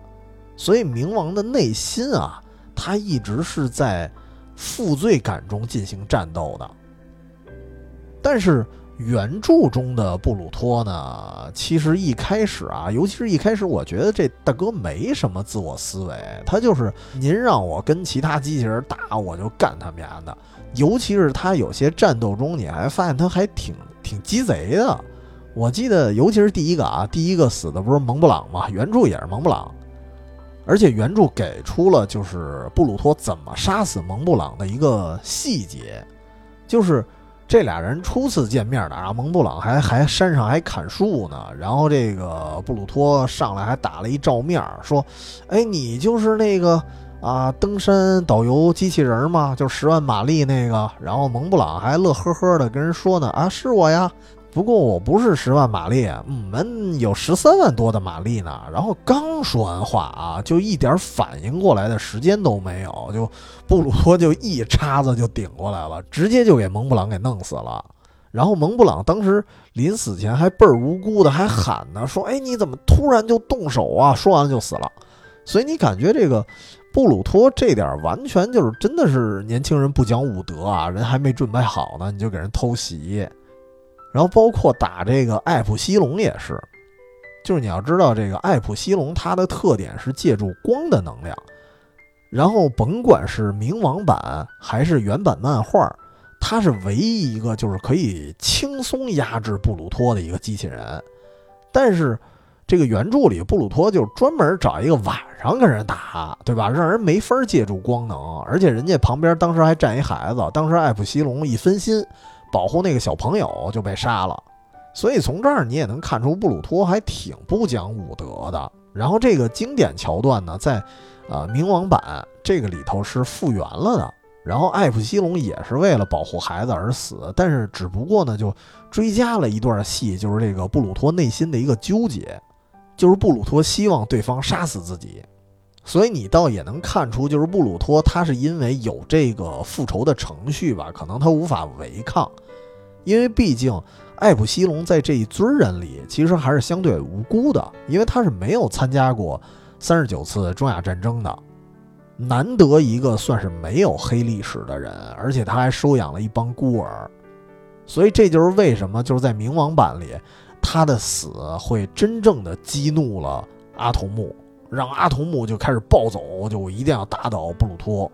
所以冥王的内心啊，他一直是在负罪感中进行战斗的。但是原著中的布鲁托呢，其实一开始啊，尤其是一开始，我觉得这大哥没什么自我思维，他就是您让我跟其他机器人打，我就干他们家的。尤其是他有些战斗中，你还发现他还挺挺鸡贼的。我记得，尤其是第一个啊，第一个死的不是蒙布朗吗？原著也是蒙布朗，而且原著给出了就是布鲁托怎么杀死蒙布朗的一个细节，就是这俩人初次见面的啊，蒙布朗还还山上还砍树呢，然后这个布鲁托上来还打了一照面，说：“哎，你就是那个啊，登山导游机器人嘛？就十万马力那个。”然后蒙布朗还乐呵呵的跟人说呢：“啊，是我呀。”不过我不是十万马力，我们有十三万多的马力呢。然后刚说完话啊，就一点反应过来的时间都没有，就布鲁托就一叉子就顶过来了，直接就给蒙布朗给弄死了。然后蒙布朗当时临死前还倍儿无辜的还喊呢，说：“哎，你怎么突然就动手啊？”说完了就死了。所以你感觉这个布鲁托这点完全就是真的是年轻人不讲武德啊，人还没准备好呢，你就给人偷袭。然后包括打这个艾普西龙也是，就是你要知道这个艾普西龙它的特点是借助光的能量，然后甭管是冥王版还是原版漫画，它是唯一一个就是可以轻松压制布鲁托的一个机器人。但是这个原著里布鲁托就专门找一个晚上跟人打，对吧？让人没法借助光能，而且人家旁边当时还站一孩子，当时艾普西龙一分心。保护那个小朋友就被杀了，所以从这儿你也能看出布鲁托还挺不讲武德的。然后这个经典桥段呢，在呃冥王版这个里头是复原了的。然后艾普西龙也是为了保护孩子而死，但是只不过呢就追加了一段戏，就是这个布鲁托内心的一个纠结，就是布鲁托希望对方杀死自己。所以你倒也能看出，就是布鲁托他是因为有这个复仇的程序吧，可能他无法违抗，因为毕竟艾普西龙在这一堆人里其实还是相对无辜的，因为他是没有参加过三十九次中亚战争的，难得一个算是没有黑历史的人，而且他还收养了一帮孤儿，所以这就是为什么就是在冥王版里，他的死会真正的激怒了阿童木。让阿童木就开始暴走，就一定要打倒布鲁托。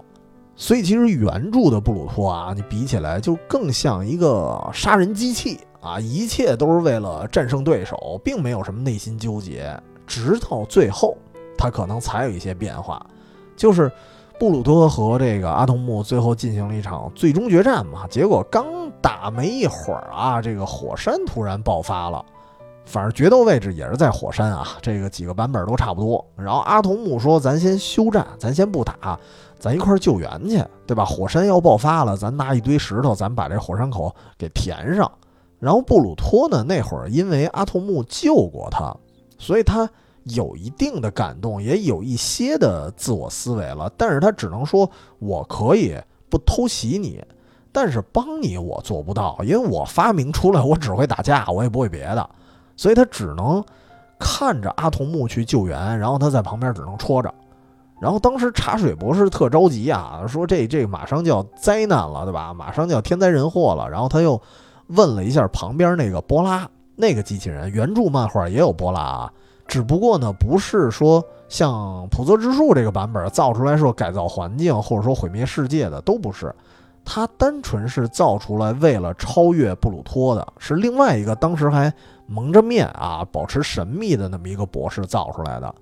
所以其实原著的布鲁托啊，你比起来就更像一个杀人机器啊，一切都是为了战胜对手，并没有什么内心纠结。直到最后，他可能才有一些变化。就是布鲁托和这个阿童木最后进行了一场最终决战嘛，结果刚打没一会儿啊，这个火山突然爆发了。反正决斗位置也是在火山啊，这个几个版本都差不多。然后阿童木说：“咱先休战，咱先不打，咱一块救援去，对吧？火山要爆发了，咱拿一堆石头，咱把这火山口给填上。”然后布鲁托呢，那会儿因为阿童木救过他，所以他有一定的感动，也有一些的自我思维了。但是他只能说：“我可以不偷袭你，但是帮你我做不到，因为我发明出来，我只会打架，我也不会别的。”所以他只能看着阿童木去救援，然后他在旁边只能戳着。然后当时茶水博士特着急啊，说这这马上就要灾难了，对吧？马上就要天灾人祸了。然后他又问了一下旁边那个波拉那个机器人，原著漫画也有波拉啊，只不过呢不是说像普泽之树这个版本造出来说改造环境或者说毁灭世界的都不是，他单纯是造出来为了超越布鲁托的，是另外一个当时还。蒙着面啊，保持神秘的那么一个博士造出来的。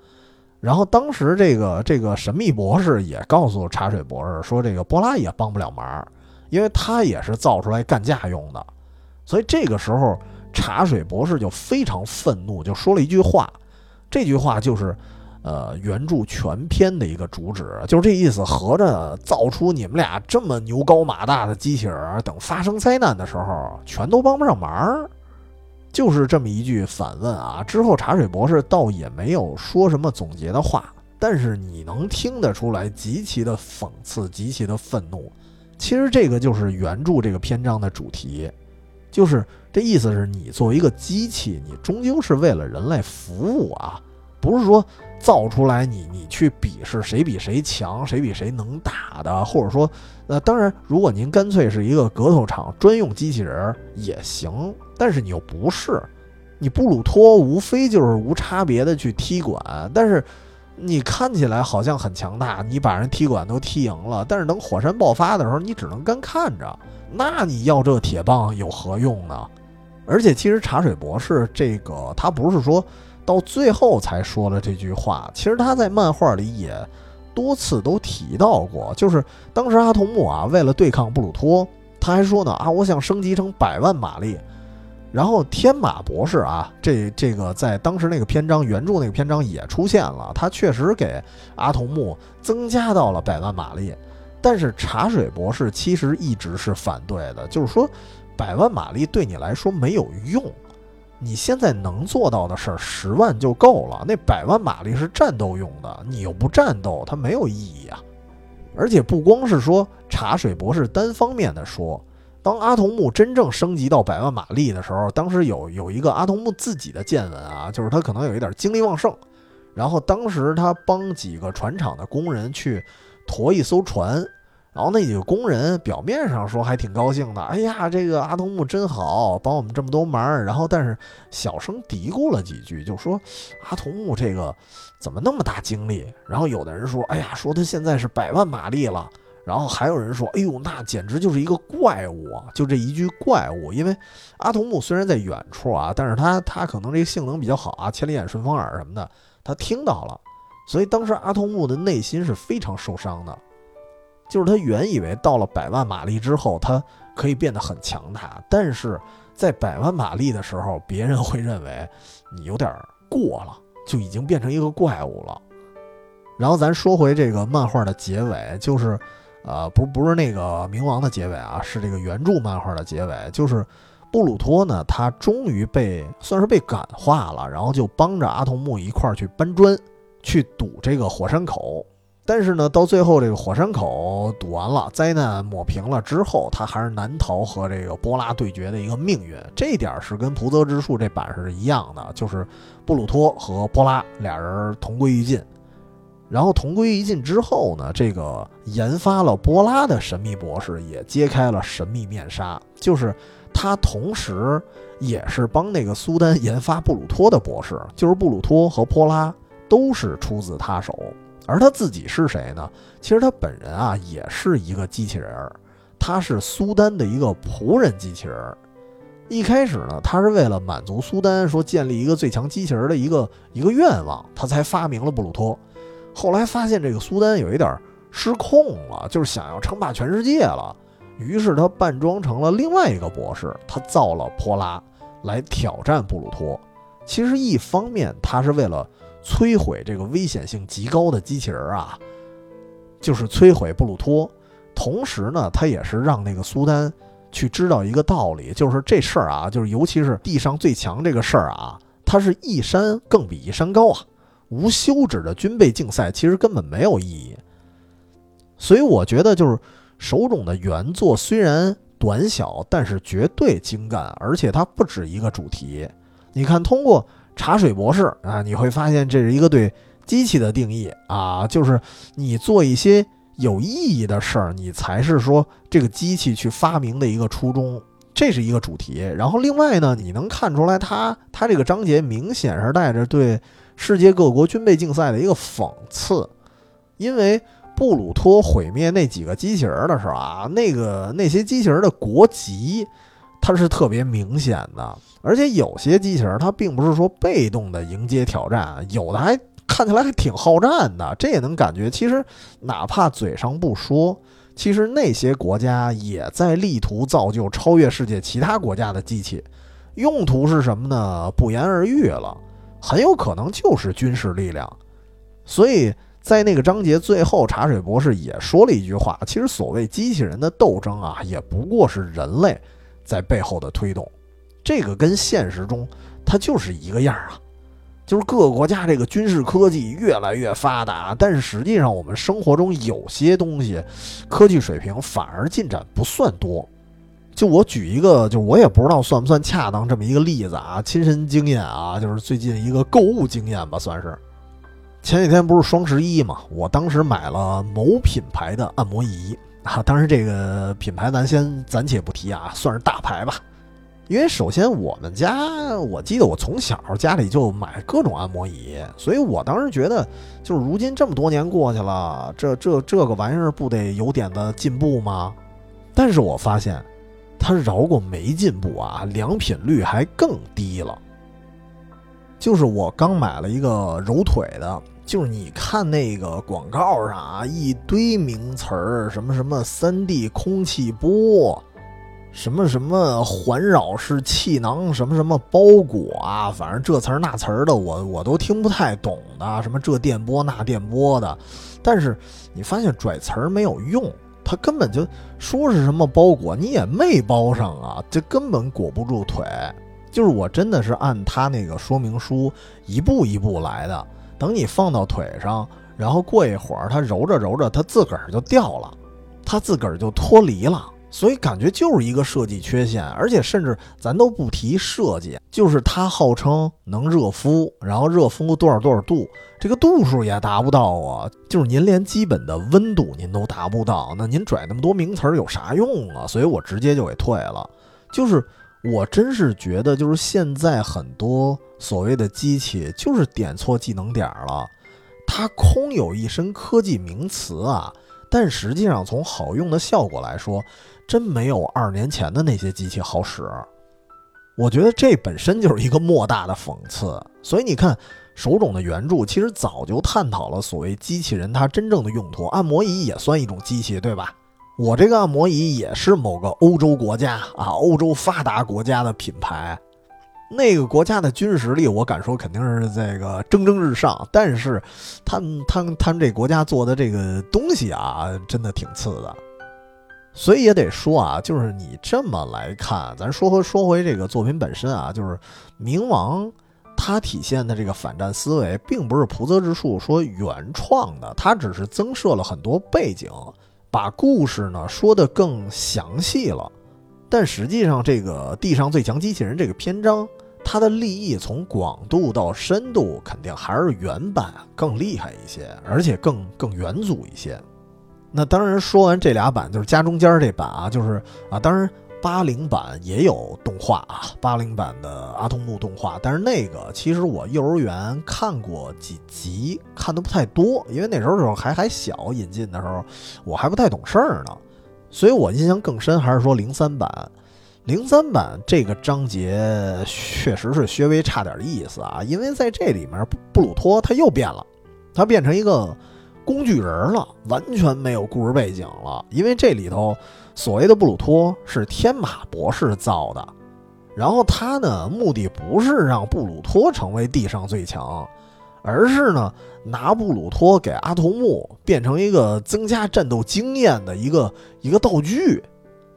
然后当时这个这个神秘博士也告诉茶水博士说，这个波拉也帮不了忙，因为他也是造出来干架用的。所以这个时候茶水博士就非常愤怒，就说了一句话。这句话就是，呃，原著全篇的一个主旨，就是这意思。合着造出你们俩这么牛高马大的机器人，等发生灾难的时候，全都帮不上忙。就是这么一句反问啊，之后茶水博士倒也没有说什么总结的话，但是你能听得出来极其的讽刺，极其的愤怒。其实这个就是原著这个篇章的主题，就是这意思是你作为一个机器，你终究是为了人类服务啊，不是说造出来你你去比试谁比谁强，谁比谁能打的，或者说，呃，当然，如果您干脆是一个格斗场专用机器人也行，但是你又不是，你布鲁托无非就是无差别的去踢馆，但是你看起来好像很强大，你把人踢馆都踢赢了，但是等火山爆发的时候，你只能干看着，那你要这铁棒有何用呢？而且其实茶水博士这个他不是说。到最后才说了这句话。其实他在漫画里也多次都提到过，就是当时阿童木啊，为了对抗布鲁托，他还说呢啊，我想升级成百万马力。然后天马博士啊，这 这个在当时那个篇章原著那个篇章也出现了，他确实给阿童木增加到了百万马力。但是茶水博士其实一直是反对的，就是说百万马力对你来说没有用。你现在能做到的事儿，十万就够了。那百万马力是战斗用的，你又不战斗，它没有意义啊。而且不光是说茶水博士单方面的说，当阿童木真正升级到百万马力的时候，当时有有一个阿童木自己的见闻啊，就是他可能有一点精力旺盛，然后当时他帮几个船厂的工人去驮一艘船。然后那几个工人表面上说还挺高兴的，哎呀，这个阿童木真好，帮我们这么多忙。然后但是小声嘀咕了几句，就说阿童木这个怎么那么大精力？然后有的人说，哎呀，说他现在是百万马力了。然后还有人说，哎呦，那简直就是一个怪物啊！就这一句怪物，因为阿童木虽然在远处啊，但是他他可能这个性能比较好啊，千里眼、顺风耳什么的，他听到了，所以当时阿童木的内心是非常受伤的。就是他原以为到了百万马力之后，他可以变得很强大，但是在百万马力的时候，别人会认为你有点过了，就已经变成一个怪物了。然后咱说回这个漫画的结尾，就是，呃，不不是那个冥王的结尾啊，是这个原著漫画的结尾，就是布鲁托呢，他终于被算是被感化了，然后就帮着阿童木一块儿去搬砖，去堵这个火山口。但是呢，到最后这个火山口堵完了，灾难抹平了之后，他还是难逃和这个波拉对决的一个命运。这一点是跟《菩泽之树》这版是一样的，就是布鲁托和波拉俩人同归于尽。然后同归于尽之后呢，这个研发了波拉的神秘博士也揭开了神秘面纱，就是他同时也是帮那个苏丹研发布鲁托的博士，就是布鲁托和波拉都是出自他手。而他自己是谁呢？其实他本人啊也是一个机器人儿，他是苏丹的一个仆人机器人儿。一开始呢，他是为了满足苏丹说建立一个最强机器人的一个一个愿望，他才发明了布鲁托。后来发现这个苏丹有一点失控了，就是想要称霸全世界了，于是他扮装成了另外一个博士，他造了波拉来挑战布鲁托。其实一方面他是为了。摧毁这个危险性极高的机器人啊，就是摧毁布鲁托。同时呢，他也是让那个苏丹去知道一个道理，就是这事儿啊，就是尤其是地上最强这个事儿啊，它是一山更比一山高啊。无休止的军备竞赛其实根本没有意义。所以我觉得，就是手冢的原作虽然短小，但是绝对精干，而且它不止一个主题。你看，通过。茶水博士啊，你会发现这是一个对机器的定义啊，就是你做一些有意义的事儿，你才是说这个机器去发明的一个初衷，这是一个主题。然后另外呢，你能看出来，它它这个章节明显是带着对世界各国军备竞赛的一个讽刺，因为布鲁托毁灭那几个机器人的时候啊，那个那些机器人的国籍。它是特别明显的，而且有些机器人它并不是说被动的迎接挑战，有的还看起来还挺好战的。这也能感觉，其实哪怕嘴上不说，其实那些国家也在力图造就超越世界其他国家的机器。用途是什么呢？不言而喻了，很有可能就是军事力量。所以在那个章节最后，茶水博士也说了一句话：其实所谓机器人的斗争啊，也不过是人类。在背后的推动，这个跟现实中它就是一个样啊，就是各个国家这个军事科技越来越发达，但是实际上我们生活中有些东西，科技水平反而进展不算多。就我举一个，就我也不知道算不算恰当这么一个例子啊，亲身经验啊，就是最近一个购物经验吧，算是。前几天不是双十一嘛，我当时买了某品牌的按摩仪啊，当然这个品牌咱先暂且不提啊，算是大牌吧。因为首先我们家，我记得我从小家里就买各种按摩椅，所以我当时觉得，就是如今这么多年过去了，这这这个玩意儿不得有点的进步吗？但是我发现，它饶过没进步啊，良品率还更低了。就是我刚买了一个揉腿的，就是你看那个广告上啊，一堆名词儿，什么什么三 D 空气波。什么什么环绕式气囊，什么什么包裹啊，反正这词儿那词儿的，我我都听不太懂的。什么这电波那电波的，但是你发现拽词儿没有用，他根本就说是什么包裹，你也没包上啊，这根本裹不住腿。就是我真的是按他那个说明书一步一步来的，等你放到腿上，然后过一会儿它揉着揉着，它自个儿就掉了，它自个儿就脱离了。所以感觉就是一个设计缺陷，而且甚至咱都不提设计，就是它号称能热敷，然后热敷多少多少度，这个度数也达不到啊！就是您连基本的温度您都达不到，那您拽那么多名词儿有啥用啊？所以我直接就给退了。就是我真是觉得，就是现在很多所谓的机器就是点错技能点了，它空有一身科技名词啊，但实际上从好用的效果来说。真没有二年前的那些机器好使，我觉得这本身就是一个莫大的讽刺。所以你看，手冢的原著其实早就探讨了所谓机器人它真正的用途。按摩仪也算一种机器，对吧？我这个按摩仪也是某个欧洲国家啊，欧洲发达国家的品牌，那个国家的军事实力，我敢说肯定是这个蒸蒸日上。但是，他们他们他们这国家做的这个东西啊，真的挺次的。所以也得说啊，就是你这么来看，咱说回说回这个作品本身啊，就是冥王他体现的这个反战思维，并不是蒲泽之树说原创的，他只是增设了很多背景，把故事呢说得更详细了。但实际上，这个地上最强机器人这个篇章，它的立意从广度到深度，肯定还是原版更厉害一些，而且更更元祖一些。那当然，说完这俩版，就是家中间这版啊，就是啊，当然八零版也有动画啊，八零版的阿童木动画，但是那个其实我幼儿园看过几集，看的不太多，因为那时候时候还还小，引进的时候我还不太懂事儿呢，所以我印象更深还是说零三版，零三版这个章节确实是稍微差点意思啊，因为在这里面布鲁托他又变了，他变成一个。工具人了，完全没有故事背景了。因为这里头所谓的布鲁托是天马博士造的，然后他呢目的不是让布鲁托成为地上最强，而是呢拿布鲁托给阿童木变成一个增加战斗经验的一个一个道具。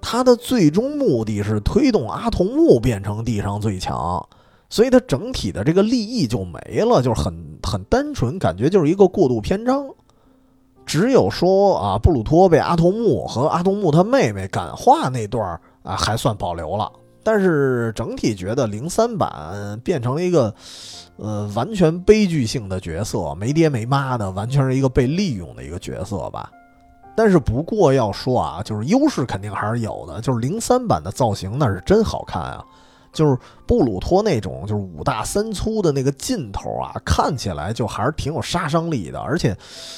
他的最终目的是推动阿童木变成地上最强，所以他整体的这个利益就没了，就是很很单纯，感觉就是一个过渡篇章。只有说啊，布鲁托被阿童木和阿童木他妹妹感化那段啊，还算保留了。但是整体觉得零三版变成了一个，呃，完全悲剧性的角色，没爹没妈的，完全是一个被利用的一个角色吧。但是不过要说啊，就是优势肯定还是有的，就是零三版的造型那是真好看啊。就是布鲁托那种，就是五大三粗的那个劲头啊，看起来就还是挺有杀伤力的。而且，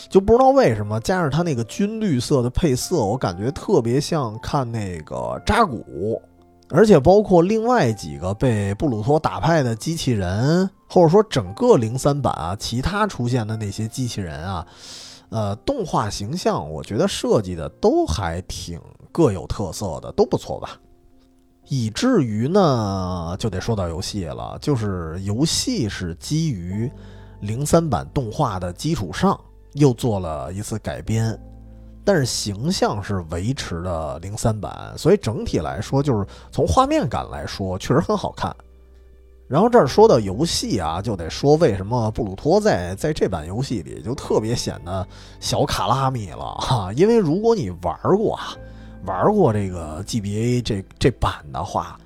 就不知道为什么，加上他那个军绿色的配色，我感觉特别像看那个扎古。而且，包括另外几个被布鲁托打败的机器人，或者说整个零三版啊，其他出现的那些机器人啊，呃，动画形象，我觉得设计的都还挺各有特色的，都不错吧。以至于呢，就得说到游戏了，就是游戏是基于零三版动画的基础上又做了一次改编，但是形象是维持的零三版，所以整体来说，就是从画面感来说，确实很好看。然后这儿说到游戏啊，就得说为什么布鲁托在在这版游戏里就特别显得小卡拉米了哈，因为如果你玩过啊。玩过这个 GBA 这这版的话，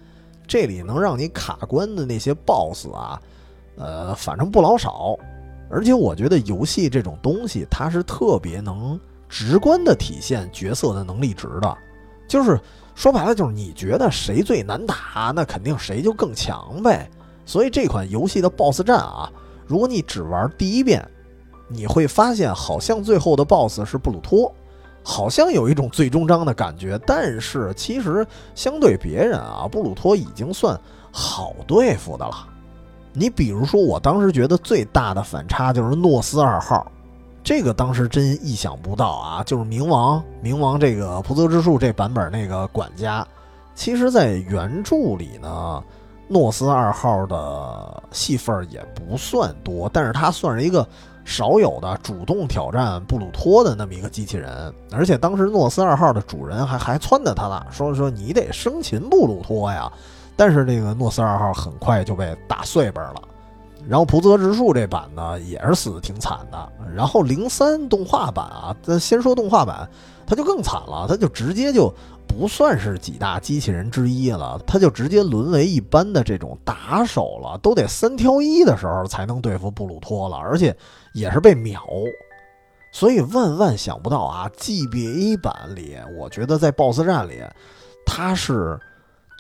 这里能让你卡关的那些 BOSS 啊，呃，反正不老少。而且我觉得游戏这种东西，它是特别能直观的体现角色的能力值的。就是说白了，就是你觉得谁最难打，那肯定谁就更强呗。所以这款游戏的 BOSS 战啊，如果你只玩第一遍，你会发现好像最后的 BOSS 是布鲁托，好像有一种最终章的感觉。但是其实相对别人啊，布鲁托已经算好对付的了。你比如说，我当时觉得最大的反差就是诺斯二号，这个当时真意想不到啊！就是冥王，冥王这个普泽之树这版本那个管家，其实在原著里呢，诺斯二号的戏份也不算多，但是他算是一个少有的主动挑战布鲁托的那么一个机器人，而且当时诺斯二号的主人还还撺掇他呢，说说你得生擒布鲁托呀。但是这个诺斯二号很快就被打碎本了，然后普泽直树这版呢也是死的挺惨的。然后零三动画版啊，咱先说动画版，它就更惨了，它就直接就不算是几大机器人之一了，他就直接沦为一般的这种打手了，都得三挑一的时候才能对付布鲁托了，而且也是被秒。所以万万想不到啊，GBA 版里，我觉得在 BOSS 战里，他是。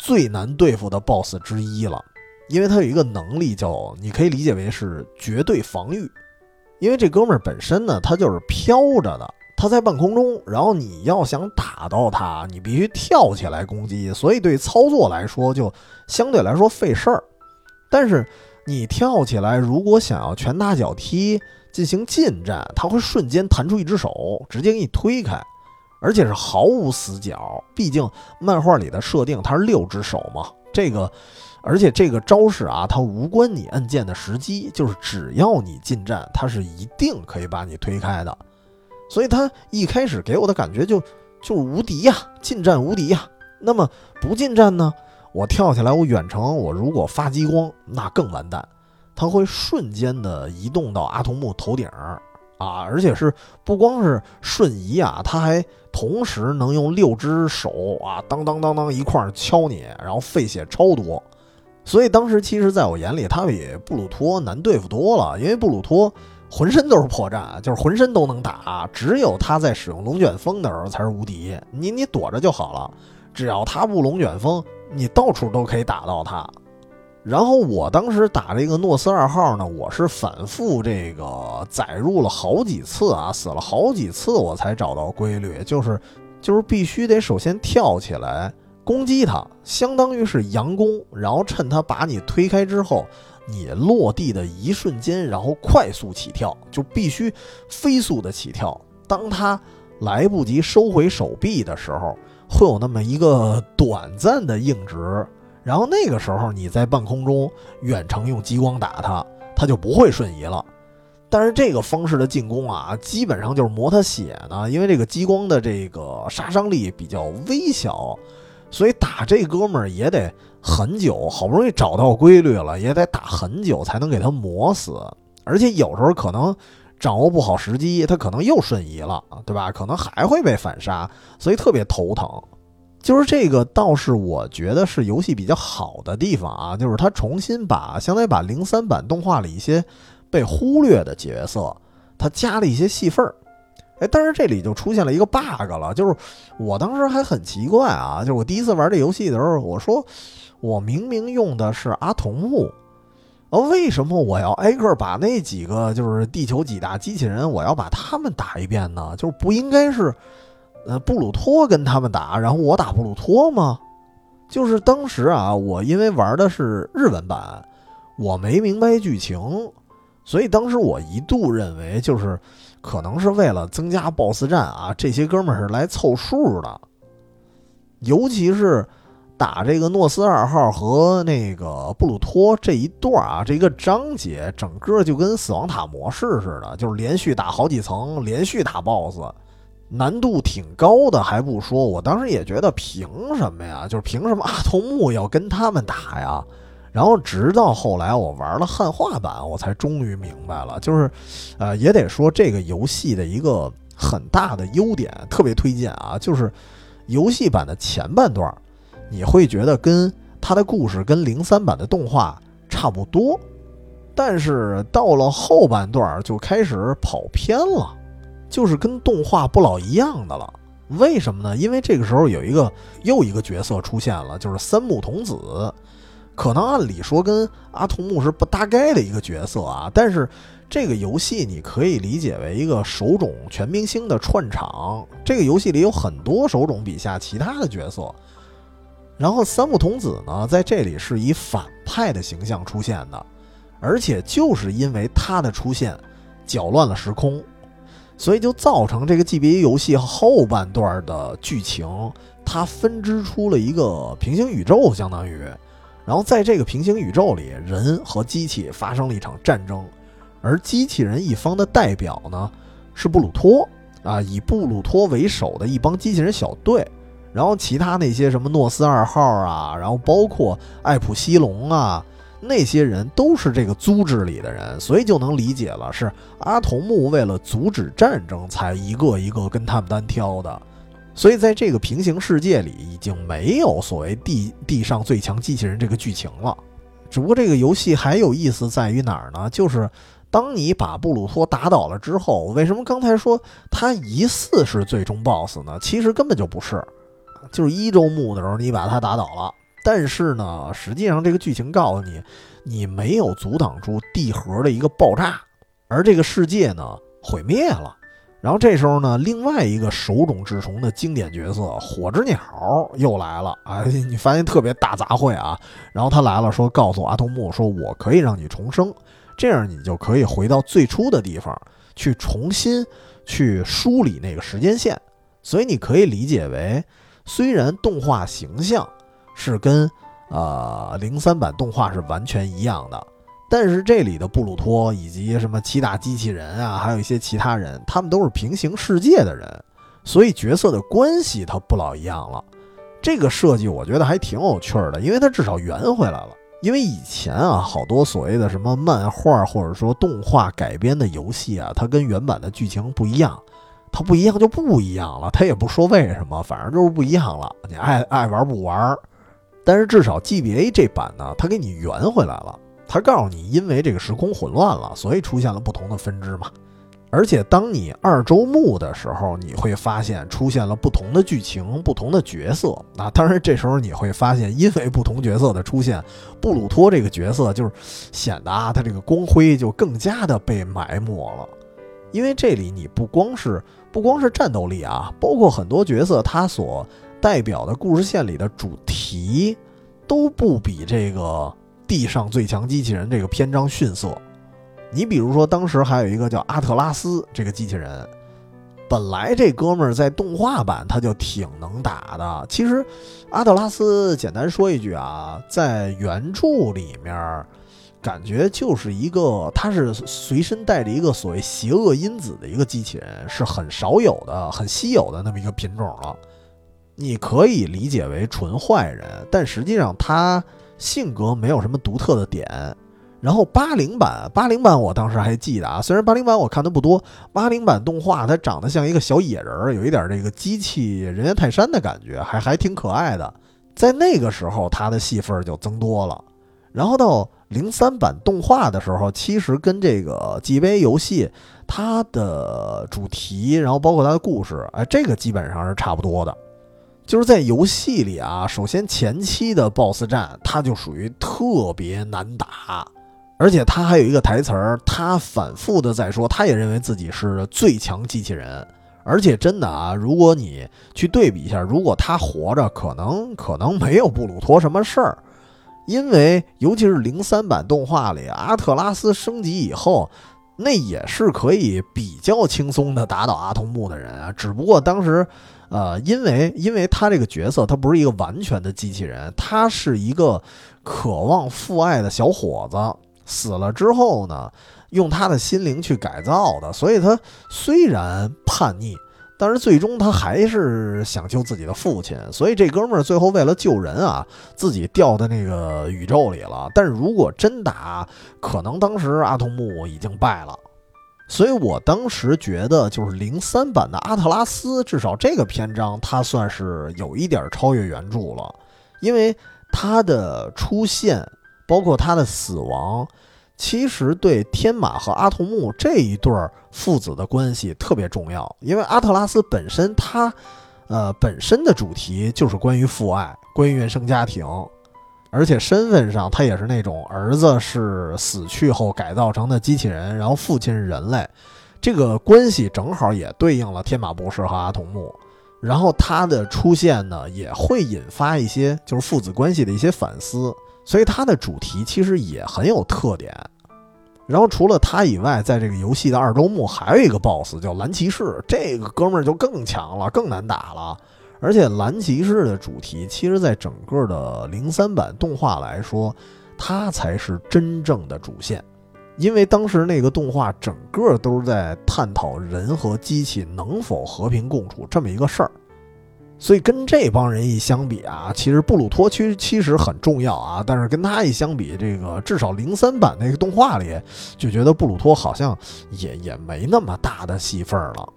最难对付的 BOSS 之一了，因为他有一个能力叫，你可以理解为是绝对防御。因为这哥们儿本身呢，他就是飘着的，他在半空中，然后你要想打到他，你必须跳起来攻击，所以对操作来说就相对来说费事儿。但是你跳起来，如果想要拳打脚踢进行近战，他会瞬间弹出一只手，直接给你推开。而且是毫无死角，毕竟漫画里的设定它是六只手嘛。这个，而且这个招式啊，它无关你按键的时机，就是只要你近战，它是一定可以把你推开的。所以他一开始给我的感觉就就是无敌呀，近战无敌呀。那么不近战呢？我跳起来，我远程，我如果发激光，那更完蛋，他会瞬间的移动到阿童木头顶儿啊，而且是不光是瞬移啊，他还。同时能用六只手啊，当当当当一块儿敲你，然后费血超多，所以当时其实在我眼里，他比布鲁托难对付多了。因为布鲁托浑身都是破绽，就是浑身都能打，只有他在使用龙卷风的时候才是无敌。你你躲着就好了，只要他不龙卷风，你到处都可以打到他。然后我当时打这个诺斯二号呢，我是反复这个载入了好几次啊，死了好几次我才找到规律，就是就是必须得首先跳起来攻击他，相当于是佯攻，然后趁他把你推开之后，你落地的一瞬间，然后快速起跳，就必须飞速的起跳。当他来不及收回手臂的时候，会有那么一个短暂的硬直。然后那个时候你在半空中远程用激光打他，他就不会瞬移了。但是这个方式的进攻啊，基本上就是磨他血呢，因为这个激光的这个杀伤力比较微小，所以打这哥们儿也得很久，好不容易找到规律了，也得打很久才能给它磨死。而且有时候可能掌握不好时机，它可能又瞬移了，对吧？可能还会被反杀，所以特别头疼。就是这个倒是我觉得是游戏比较好的地方啊，就是它重新把相当于把零三版动画里一些被忽略的角色，它加了一些戏份儿。哎，但是这里就出现了一个 bug 了，就是我当时还很奇怪啊，就是我第一次玩这游戏的时候，我说我明明用的是阿童木，啊，为什么我要挨个把那几个就是地球几大机器人，我要把他们打一遍呢？就是不应该是。呃，布鲁托跟他们打，然后我打布鲁托吗？就是当时啊，我因为玩的是日文版，我没明白剧情，所以当时我一度认为就是可能是为了增加 BOSS 战啊，这些哥们儿是来凑数的。尤其是打这个诺斯二号和那个布鲁托这一段啊，这一个章节整个就跟死亡塔模式似的，就是连续打好几层，连续打 BOSS。难度挺高的，还不说，我当时也觉得凭什么呀？就是凭什么阿童木要跟他们打呀？然后直到后来我玩了汉化版，我才终于明白了。就是，呃，也得说这个游戏的一个很大的优点，特别推荐啊，就是游戏版的前半段，你会觉得跟它的故事跟零三版的动画差不多。但是到了后半段就开始跑偏了，就是跟动画不老一样的了。为什么呢？因为这个时候有一个又一个角色出现了，就是三木童子。可能按理说跟阿童木是不搭该的一个角色啊，但是这个游戏你可以理解为一个手冢全明星的串场。这个游戏里有很多手冢笔下其他的角色，然后三木童子呢在这里是以反派的形象出现的，而且就是因为他的出现，搅乱了时空，所以就造成这个 G B A 游戏后半段的剧情，它分支出了一个平行宇宙，相当于。然后在这个平行宇宙里，人和机器发生了一场战争，而机器人一方的代表呢是布鲁托啊，以布鲁托为首的一帮机器人小队，然后其他那些什么诺斯二号啊，然后包括艾普西龙啊，那些人都是这个组织里的人，所以就能理解了，是阿童木为了阻止战争才一个一个跟他们单挑的。所以，在这个平行世界里，已经没有所谓地地上最强机器人这个剧情了。只不过，这个游戏还有意思在于哪儿呢？就是当你把布鲁托打倒了之后，为什么刚才说他疑似是最终 BOSS 呢？其实根本就不是，就是一周目的时候你把他打倒了，但是呢，实际上这个剧情告诉你，你没有阻挡住地核的一个爆炸，而这个世界呢毁灭了。然后这时候呢，另外一个手冢治虫的经典角色火之鸟 又来了啊！你发现特别大杂烩啊。然后他来了，说告诉阿童木，说我可以让你重生，这样你就可以回到最初的地方去重新去梳理那个时间线。所以你可以理解为，虽然动画形象是跟呃零三版动画是完全一样的。但是这里的布鲁托以及什么七大机器人啊，还有一些其他人，他们都是平行世界的人，所以角色的关系它不老一样了。这个设计我觉得还挺有趣的，因为它至少圆回来了。因为以前啊，好多所谓的什么漫画或者说动画改编的游戏啊，它跟原版的剧情不一样，它不一样就不一样了，它也不说为什么，反正就是不一样了。你爱爱玩不玩，但是至少 GBA 这版呢，它给你圆回来了。他告诉你，因为这个时空混乱了，所以出现了不同的分支嘛。而且当你二周目的时候，你会发现出现了不同的剧情、不同的角色。那当然，这时候你会发现，因为不同角色的出现，布鲁托这个角色就是显得啊，他这个光辉就更加的被埋没了。因为这里你不光是不光是战斗力啊，包括很多角色他所代表的故事线里的主题，都不比这个。地上最强机器人这个篇章逊色，你比如说当时还有一个叫阿特拉斯这个机器人，本来这哥们儿在动画版他就挺能打的。其实阿特拉斯简单说一句啊，在原著里面，感觉就是一个他是随身带着一个所谓邪恶因子的一个机器人，是很少有的、很稀有的那么一个品种了。你可以理解为纯坏人，但实际上他。性格没有什么独特的点，然后八零版八零版我当时还记得啊，虽然八零版我看的不多，八零版动画它长得像一个小野人，有一点这个机器人猿泰山的感觉，还还挺可爱的。在那个时候，他的戏份就增多了。然后到零三版动画的时候，其实跟这个 G V 游戏它的主题，然后包括它的故事，哎，这个基本上是差不多的。就是在游戏里啊，首先前期的 BOSS 战，它就属于特别难打，而且他还有一个台词儿，他反复的在说，他也认为自己是最强机器人，而且真的啊，如果你去对比一下，如果他活着，可能可能没有布鲁托什么事儿，因为尤其是零三版动画里，阿特拉斯升级以后，那也是可以比较轻松的打倒阿童木的人啊，只不过当时。呃，因为因为他这个角色，他不是一个完全的机器人，他是一个渴望父爱的小伙子，死了之后呢，用他的心灵去改造的，所以他虽然叛逆，但是最终他还是想救自己的父亲，所以这哥们儿最后为了救人啊，自己掉在那个宇宙里了。但是如果真打，可能当时阿童木已经败了。所以我当时觉得，就是零三版的阿特拉斯，至少这个篇章，它算是有一点超越原著了，因为它的出现，包括他的死亡，其实对天马和阿童木这一对父子的关系特别重要，因为阿特拉斯本身他，呃，本身的主题就是关于父爱，关于原生家庭，而且身份上他也是那种儿子是死去后改造成的机器人，然后父亲是人类，这个关系正好也对应了天马博士和阿童木。然后他的出现呢，也会引发一些就是父子关系的一些反思，所以它的主题其实也很有特点。然后除了他以外，在这个游戏的二周目还有一个 BOSS 叫蓝骑士，这个哥们儿就更强了，更难打了。而且蓝骑士的主题，其实在整个的零三版动画来说，它才是真正的主线。因为当时那个动画整个都是在探讨人和机器能否和平共处这么一个事儿，所以跟这帮人一相比啊，其实布鲁托区其实很重要啊，但是跟他一相比，这个至少零三版那个动画里就觉得布鲁托好像也也没那么大的戏份了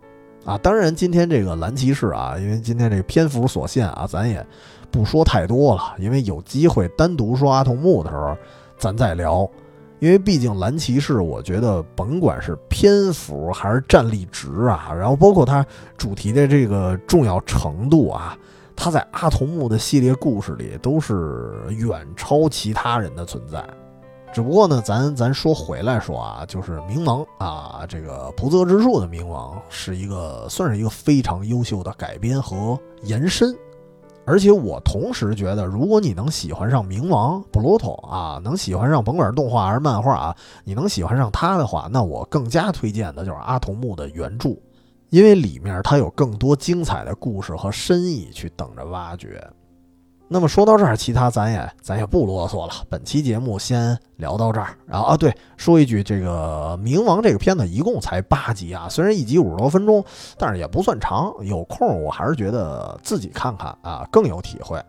啊。当然，今天这个蓝骑士啊，因为今天这个篇幅所限啊，咱也不说太多了，因为有机会单独说阿童木的时候，咱再聊。因为毕竟蓝骑士，我觉得甭管是篇幅还是战力值啊，然后包括它主题的这个重要程度啊，它在阿童木的系列故事里都是远超其他人的存在。只不过呢，咱咱说回来说啊，就是冥王啊，这个不泽之术的冥王是一个算是一个非常优秀的改编和延伸。而且我同时觉得，如果你能喜欢上冥王布鲁托啊，能喜欢上甭管是动画还是漫画啊，你能喜欢上他的话，那我更加推荐的就是阿童木的原著，因为里面它有更多精彩的故事和深意去等着挖掘。那么说到这儿，其他咱也咱也不啰嗦了。本期节目先聊到这儿。然后啊，对，说一句，这个《冥王》这个片子一共才八集啊，虽然一集五十多分钟，但是也不算长。有空我还是觉得自己看看啊更有体会。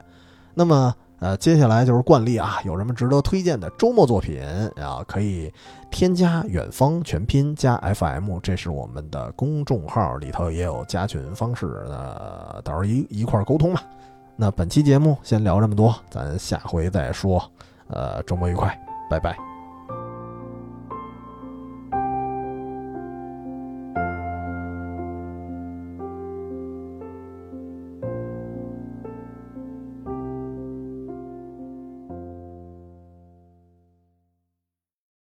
那么呃，接下来就是惯例啊，有什么值得推荐的周末作品啊，可以添加远方全拼加 FM，这是我们的公众号里头也有加群方式，那到时候一一块沟通吧。那本期节目先聊这么多，咱下回再说。呃，周末愉快，拜拜。